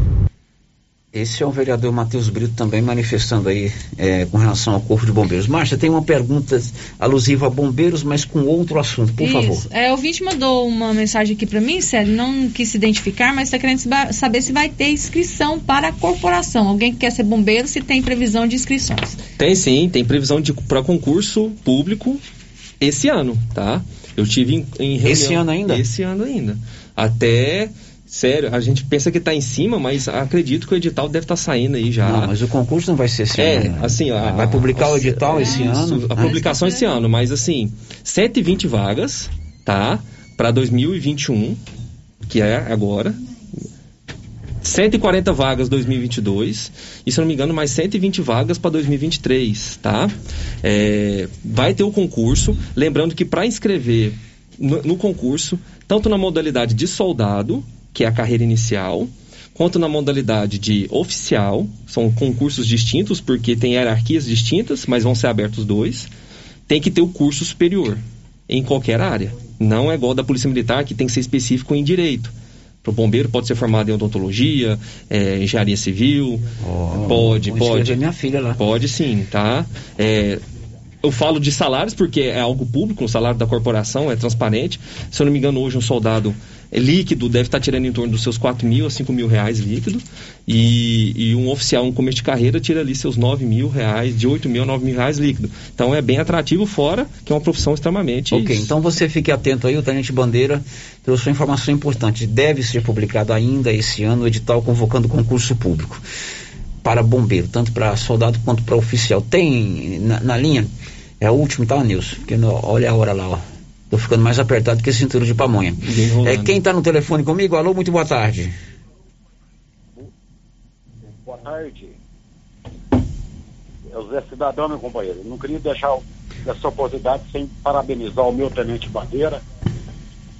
Esse é o vereador Matheus Brito também manifestando aí é, com relação ao Corpo de Bombeiros. Márcia, tem uma pergunta alusiva a bombeiros, mas com outro assunto, por Isso. favor. É, o ouvinte mandou uma mensagem aqui para mim, Célio, não quis se identificar, mas está querendo saber se vai ter inscrição para a corporação. Alguém que quer ser bombeiro, se tem previsão de inscrições. Tem sim, tem previsão de para concurso público esse ano, tá? Eu tive em, em reunião, Esse ano ainda? Esse ano ainda. Até Sério, a gente pensa que está em cima, mas acredito que o edital deve estar tá saindo aí já. Não, mas o concurso não vai ser esse é, ano. né? assim, a, vai publicar o edital é, esse isso, ano? A publicação esse ano, mas assim, 120 vagas, tá? Para 2021, que é agora. 140 vagas 2022 e se eu não me engano mais 120 vagas para 2023, tá? É, vai ter o concurso, lembrando que para inscrever no, no concurso, tanto na modalidade de soldado, que é a carreira inicial, quanto na modalidade de oficial, são concursos distintos porque tem hierarquias distintas, mas vão ser abertos dois. Tem que ter o curso superior em qualquer área. Não é igual da Polícia Militar que tem que ser específico em direito. Para o bombeiro pode ser formado em odontologia, é, engenharia civil, Oh, pode, pode. minha filha lá. Pode sim, tá? É, eu falo de salários porque é algo público, o salário da corporação é transparente. Se eu não me engano, hoje um soldado é líquido deve estar tirando em torno dos seus 4 mil a 5 mil reais líquido. E, e um oficial, um começo de carreira, tira ali seus 9 mil reais, de 8 mil a 9 mil reais líquido. Então é bem atrativo, fora que é uma profissão extremamente. Ok, então você fique atento aí, o Tenente Bandeira trouxe uma informação importante. Deve ser publicado ainda esse ano o edital convocando concurso público para bombeiro, tanto para soldado quanto para oficial. Tem na, na linha, é o último, tá, Nilson? Porque olha a hora lá, ó. Tô ficando mais apertado que cintura de pamonha. É quem tá no telefone comigo? Alô, muito boa tarde. Boa tarde. É o Zé Cidadão, meu companheiro. Não queria deixar essa oportunidade sem parabenizar o meu tenente Bandeira,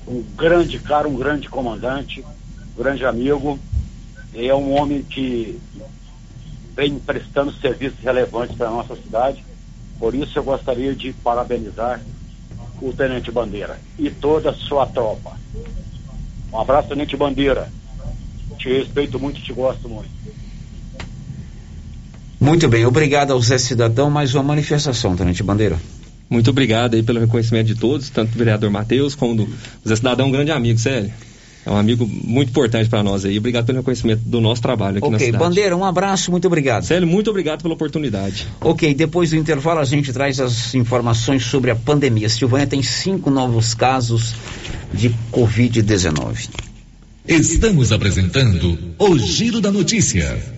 um grande cara, um grande comandante, um grande amigo. É um homem que vem prestando serviços relevantes para a nossa cidade. Por isso eu gostaria de parabenizar o Tenente Bandeira e toda a sua tropa. Um abraço, Tenente Bandeira. Te respeito muito, te gosto muito. Muito bem, obrigado ao Zé Cidadão. Mais uma manifestação, Tenente Bandeira. Muito obrigado aí pelo reconhecimento de todos, tanto do vereador Matheus como do Zé Cidadão, um grande amigo, sério. É um amigo muito importante para nós aí. Obrigado pelo reconhecimento do nosso trabalho aqui na Ok, cidade. Bandeira, um abraço, muito obrigado. Célio, muito obrigado pela oportunidade. Ok, depois do intervalo a gente traz as informações sobre a pandemia. Silvânia tem cinco novos casos de Covid-19. Estamos apresentando o Giro da Notícia.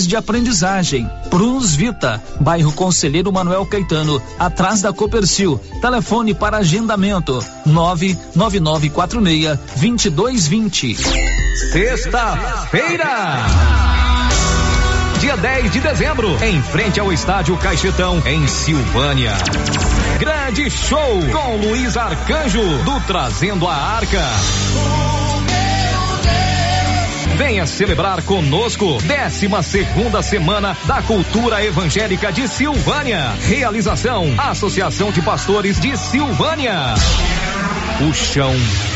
de aprendizagem. Prunus Vita, bairro Conselheiro Manuel Caetano, atrás da Copercil. Telefone para agendamento: 99946 2220. Sexta-feira! Dia 10 de dezembro, em frente ao estádio Caixetão, em Silvânia. Grande show com Luiz Arcanjo, do Trazendo a Arca. Venha celebrar conosco 12 segunda semana da Cultura Evangélica de Silvânia. Realização Associação de Pastores de Silvânia. O chão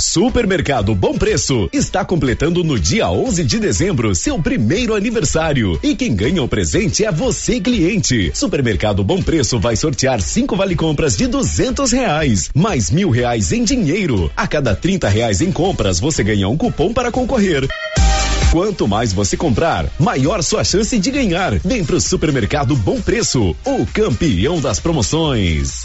Supermercado Bom Preço está completando no dia 11 de dezembro seu primeiro aniversário. E quem ganha o presente é você, cliente. Supermercado Bom Preço vai sortear cinco vale compras de duzentos reais, mais mil reais em dinheiro. A cada 30 reais em compras, você ganha um cupom para concorrer. Quanto mais você comprar, maior sua chance de ganhar. Vem pro Supermercado Bom Preço, o campeão das promoções.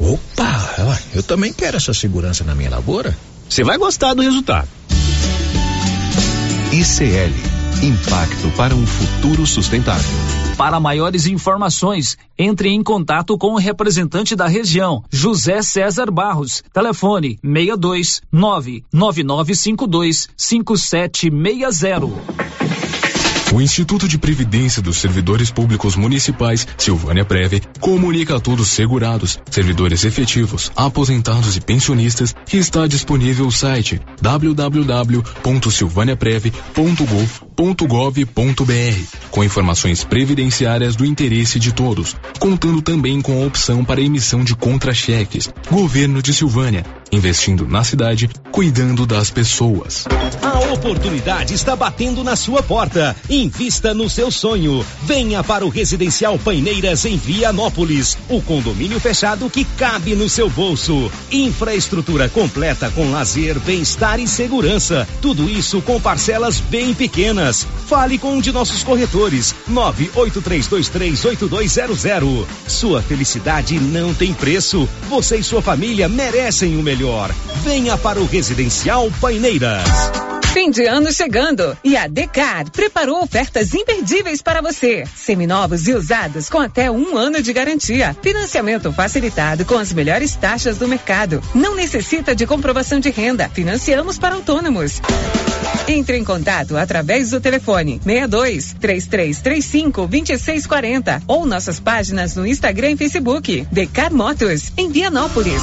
Opa, eu também quero essa segurança na minha lavoura. Você vai gostar do resultado. ICL Impacto para um futuro sustentável. Para maiores informações, entre em contato com o representante da região, José César Barros. Telefone 62 99952 5760. O Instituto de Previdência dos Servidores Públicos Municipais, Silvânia Preve, comunica a todos segurados, servidores efetivos, aposentados e pensionistas que está disponível o site www.silvaniapreve.gov.br com informações previdenciárias do interesse de todos, contando também com a opção para emissão de contra-cheques. Governo de Silvânia, investindo na cidade, cuidando das pessoas. A oportunidade está batendo na sua porta. Invista no seu sonho. Venha para o Residencial Paineiras em Vianópolis. O condomínio fechado que cabe no seu bolso. Infraestrutura completa com lazer, bem-estar e segurança. Tudo isso com parcelas bem pequenas. Fale com um de nossos corretores. 983238200. Sua felicidade não tem preço. Você e sua família merecem o melhor. Venha para o Residencial Paineiras. Fim de ano chegando e a Decar preparou ofertas imperdíveis para você. Seminovos e usados com até um ano de garantia. Financiamento facilitado com as melhores taxas do mercado. Não necessita de comprovação de renda. Financiamos para autônomos. Entre em contato através do telefone 62 3335 2640 ou nossas páginas no Instagram e Facebook. Decar Motos, em Vianópolis.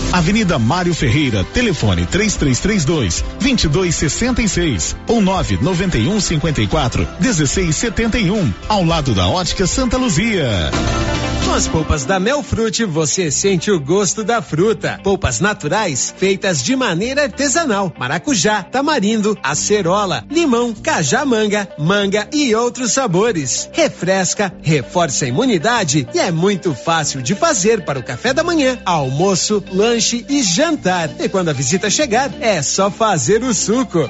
Avenida Mário Ferreira, telefone 3332 2266 ou 991 54 1671, ao lado da Ótica Santa Luzia. Com as polpas da Melfrute, você sente o gosto da fruta. Polpas naturais, feitas de maneira artesanal. Maracujá, tamarindo, acerola, limão, cajá-manga, manga e outros sabores. Refresca, reforça a imunidade e é muito fácil de fazer para o café da manhã, almoço, lanche e jantar. E quando a visita chegar, é só fazer o suco.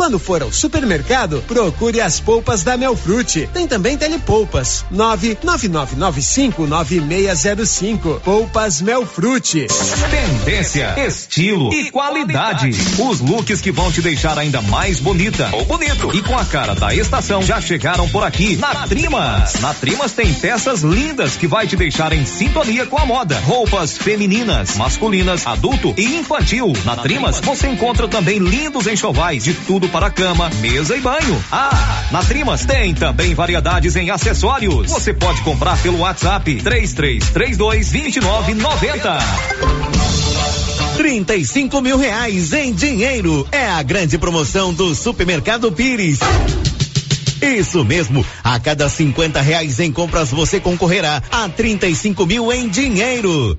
Quando for ao supermercado, procure as polpas da Melfrute. Tem também telepolpas. 999959605. Polpas Melfrute. Tendência, estilo e qualidade. Os looks que vão te deixar ainda mais bonita ou bonito e com a cara da estação já chegaram por aqui na Trimas. Na Trimas tem peças lindas que vai te deixar em sintonia com a moda. Roupas femininas, masculinas, adulto e infantil. Na Trimas você encontra também lindos enxovais de tudo para cama, mesa e banho. Ah, na Trimas tem também variedades em acessórios. Você pode comprar pelo WhatsApp 3332 2990. 35 mil reais em dinheiro. É a grande promoção do Supermercado Pires. Isso mesmo, a cada 50 reais em compras você concorrerá a 35 mil em dinheiro.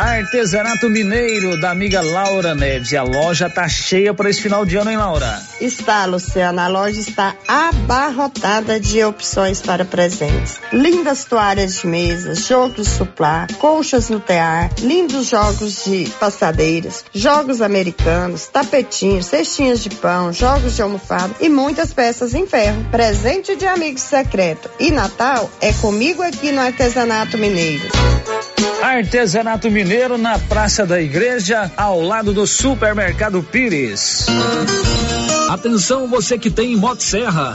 Artesanato Mineiro da amiga Laura Neves. A loja tá cheia para esse final de ano, hein, Laura? Está, Luciana. A loja está abarrotada de opções para presentes. Lindas toalhas de mesa, jogos suplá, colchas no tear, lindos jogos de passadeiras, jogos americanos, tapetinhos, cestinhas de pão, jogos de almofada e muitas peças em ferro. Presente de amigo secreto. E Natal é comigo aqui no Artesanato Mineiro. Artesanato Mineiro na Praça da Igreja, ao lado do Supermercado Pires. Atenção você que tem Motosserra.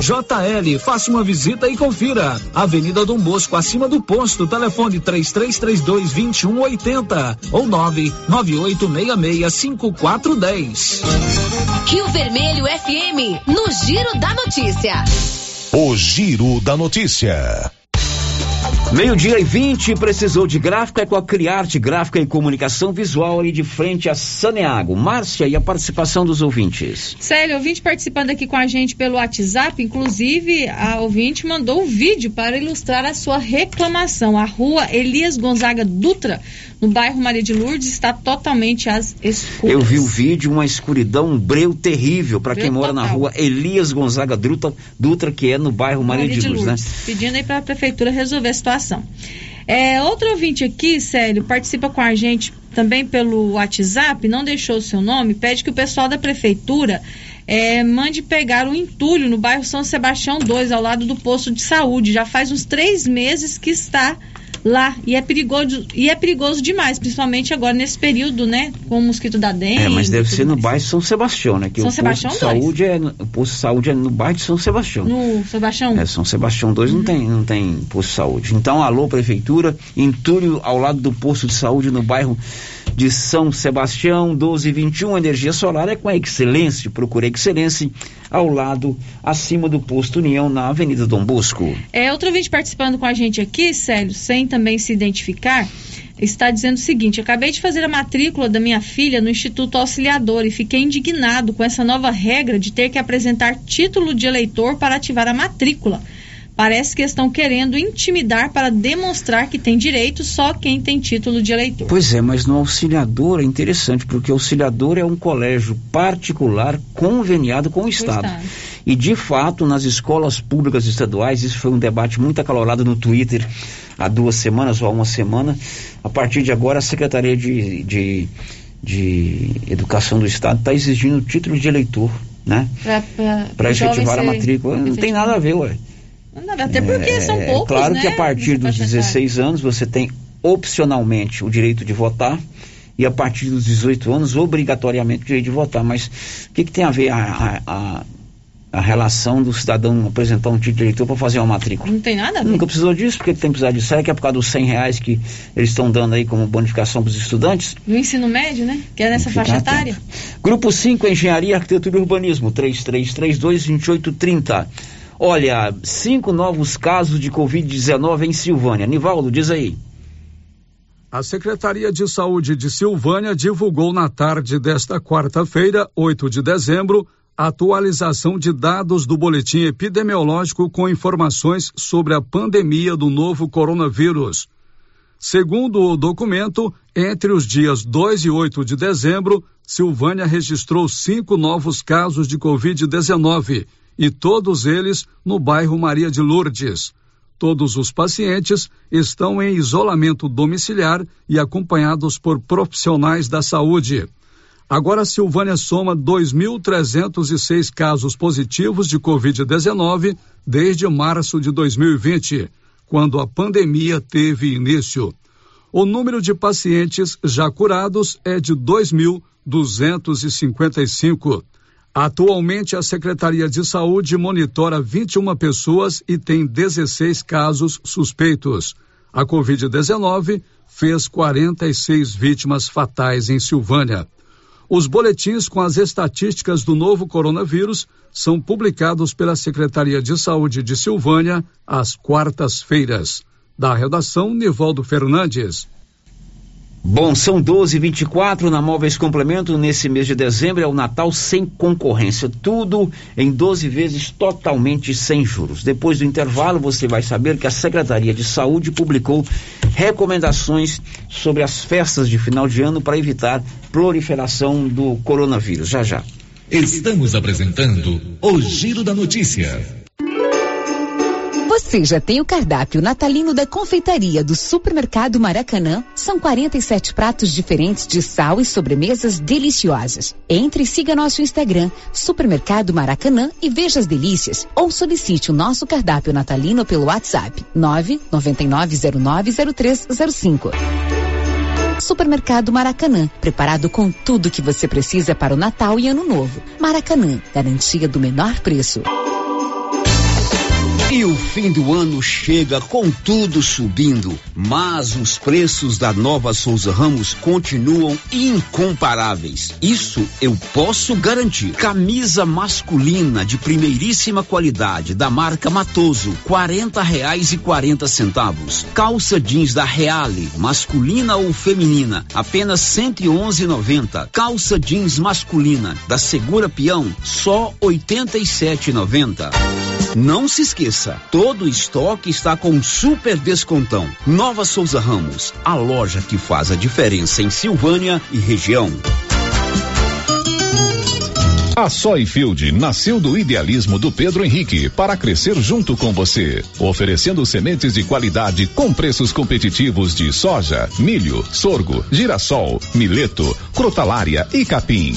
JL, faça uma visita e confira. Avenida Dom Bosco, acima do posto, telefone 3332 2180 ou 99866 5410. Rio Vermelho FM, no Giro da Notícia. O Giro da Notícia. Meio-dia e 20, precisou de gráfica é com a Criarte Gráfica e Comunicação Visual ali de frente a Saneago. Márcia e a participação dos ouvintes. Célio, ouvinte participando aqui com a gente pelo WhatsApp, inclusive a ouvinte mandou um vídeo para ilustrar a sua reclamação. A rua Elias Gonzaga Dutra, no bairro Maria de Lourdes, está totalmente às escuras. Eu vi o vídeo, uma escuridão, um breu terrível para quem mora na total. rua Elias Gonzaga Dutra, Dutra, que é no bairro Maria, de Luz, né? Pedindo aí para a prefeitura resolver a situação. É, outro ouvinte aqui, Célio, participa com a gente também pelo WhatsApp, não deixou o seu nome, pede que o pessoal da prefeitura é, mande pegar um entulho no bairro São Sebastião 2, ao lado do posto de saúde. Já faz uns três meses que está lá e é perigoso e é perigoso demais, principalmente agora nesse período, né, com o mosquito da dengue. É, mas deve ser no mais. bairro São Sebastião, né? Que São o posto Sebastião de dois. saúde é o posto de saúde é no bairro de São Sebastião. No Sebastião. É, São Sebastião 2 não, tem, não tem posto de saúde. Então, alô, prefeitura, entulho ao lado do posto de saúde no bairro de São Sebastião, 1221. Energia solar é com a Excelência. Procure Excelência ao lado, acima do posto União, na Avenida Dom Bosco. É, outro ouvinte participando com a gente aqui, Célio, sem também se identificar, está dizendo o seguinte: acabei de fazer a matrícula da minha filha no Instituto Auxiliador e fiquei indignado com essa nova regra de ter que apresentar título de eleitor para ativar a matrícula. Parece que estão querendo intimidar para demonstrar que tem direito só quem tem título de eleitor. Pois é, mas no auxiliador é interessante, porque o auxiliador é um colégio particular conveniado com o Estado. Estado. E de fato, nas escolas públicas estaduais, isso foi um debate muito acalorado no Twitter há duas semanas ou há uma semana. A partir de agora, a Secretaria de, de, de Educação do Estado está exigindo o título de eleitor, né? Para efetivar a matrícula. Não tem nada a ver, ué. Até porque são É, poucos, claro né? que a partir dos nessa faixa etária. 16 anos você tem opcionalmente o direito de votar e a partir dos 18 anos obrigatoriamente o direito de votar. Mas o que, que tem a ver a, a, a, a relação do cidadão apresentar um título de eleitor para fazer uma matrícula? Não tem nada a ver. Nunca precisou disso, por que que tem que precisar disso? Será que é por causa dos 100 reais que eles estão dando aí como bonificação para os estudantes? No ensino médio, né? Que é nessa faixa etária. Grupo 5, Engenharia, Arquitetura e Urbanismo, 3332-2830. Olha, cinco novos casos de Covid-19 em Silvânia. Nivaldo, diz aí. A Secretaria de Saúde de Silvânia divulgou na tarde desta quarta-feira, 8 de dezembro, atualização de dados do boletim epidemiológico com informações sobre a pandemia do novo coronavírus. Segundo o documento, entre os dias 2 e 8 de dezembro, Silvânia registrou cinco novos casos de Covid-19 e todos eles no bairro Maria de Lourdes. Todos os pacientes estão em isolamento domiciliar e acompanhados por profissionais da saúde. Agora, Silvânia soma 2.306 casos positivos de Covid-19 desde março de 2020, quando a pandemia teve início. O número de pacientes já curados é de 2.255. Atualmente, a Secretaria de Saúde monitora 21 pessoas e tem 16 casos suspeitos. A Covid-19 fez 46 vítimas fatais em Silvânia. Os boletins com as estatísticas do novo coronavírus são publicados pela Secretaria de Saúde de Silvânia às quartas-feiras. Da redação, Nivaldo Fernandes. Bom, são 12 24 na Móveis Complemento. Nesse mês de dezembro é o Natal sem concorrência. Tudo em 12 vezes totalmente sem juros. Depois do intervalo, você vai saber que a Secretaria de Saúde publicou recomendações sobre as festas de final de ano para evitar proliferação do coronavírus. Já já. Estamos apresentando o Giro da Notícia. Você já tem o cardápio natalino da confeitaria do Supermercado Maracanã? São 47 pratos diferentes de sal e sobremesas deliciosas. Entre e siga nosso Instagram, Supermercado Maracanã e veja as delícias. Ou solicite o nosso cardápio natalino pelo WhatsApp 999090305. Supermercado Maracanã, preparado com tudo que você precisa para o Natal e Ano Novo. Maracanã, garantia do menor preço. E o fim do ano chega com tudo subindo, mas os preços da nova Souza Ramos continuam incomparáveis. Isso eu posso garantir. Camisa masculina de primeiríssima qualidade da marca Matoso, quarenta reais e quarenta centavos. Calça jeans da Reale, masculina ou feminina, apenas cento e onze noventa. Calça jeans masculina da Segura Peão, só oitenta e sete noventa. Não se esqueça, todo o estoque está com super descontão. Nova Souza Ramos, a loja que faz a diferença em Silvânia e região. A Soyfield nasceu do idealismo do Pedro Henrique para crescer junto com você, oferecendo sementes de qualidade com preços competitivos de soja, milho, sorgo, girassol, mileto, crotalária e capim.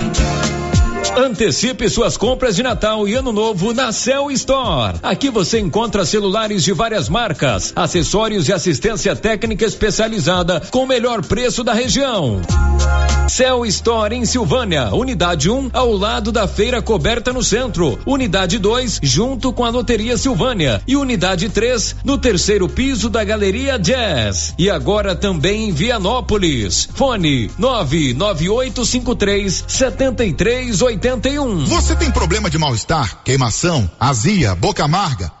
Antecipe suas compras de Natal e Ano Novo na Cell Store. Aqui você encontra celulares de várias marcas, acessórios e assistência técnica especializada com o melhor preço da região. Cell Store em Silvânia, unidade 1 um, ao lado da feira coberta no centro, unidade 2 junto com a Loteria Silvânia e unidade 3 no terceiro piso da Galeria Jazz. E agora também em Vianópolis. Fone 99853 7381. Você tem problema de mal-estar, queimação, azia, boca amarga?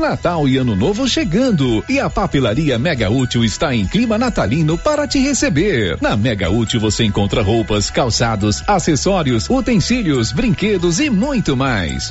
Natal e Ano Novo chegando e a papelaria Mega Útil está em clima natalino para te receber. Na Mega Útil você encontra roupas, calçados, acessórios, utensílios, brinquedos e muito mais.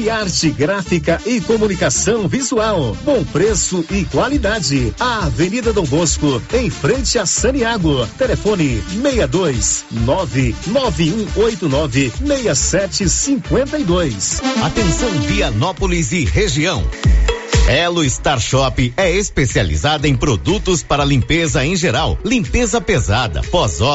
Criarte Gráfica e Comunicação Visual. Bom preço e qualidade. A Avenida Dom Bosco, em frente a Saniago. Telefone 62 99189 6752. Atenção Vianópolis e região. Elo Star Shop é especializada em produtos para limpeza em geral, limpeza pesada, pós-obra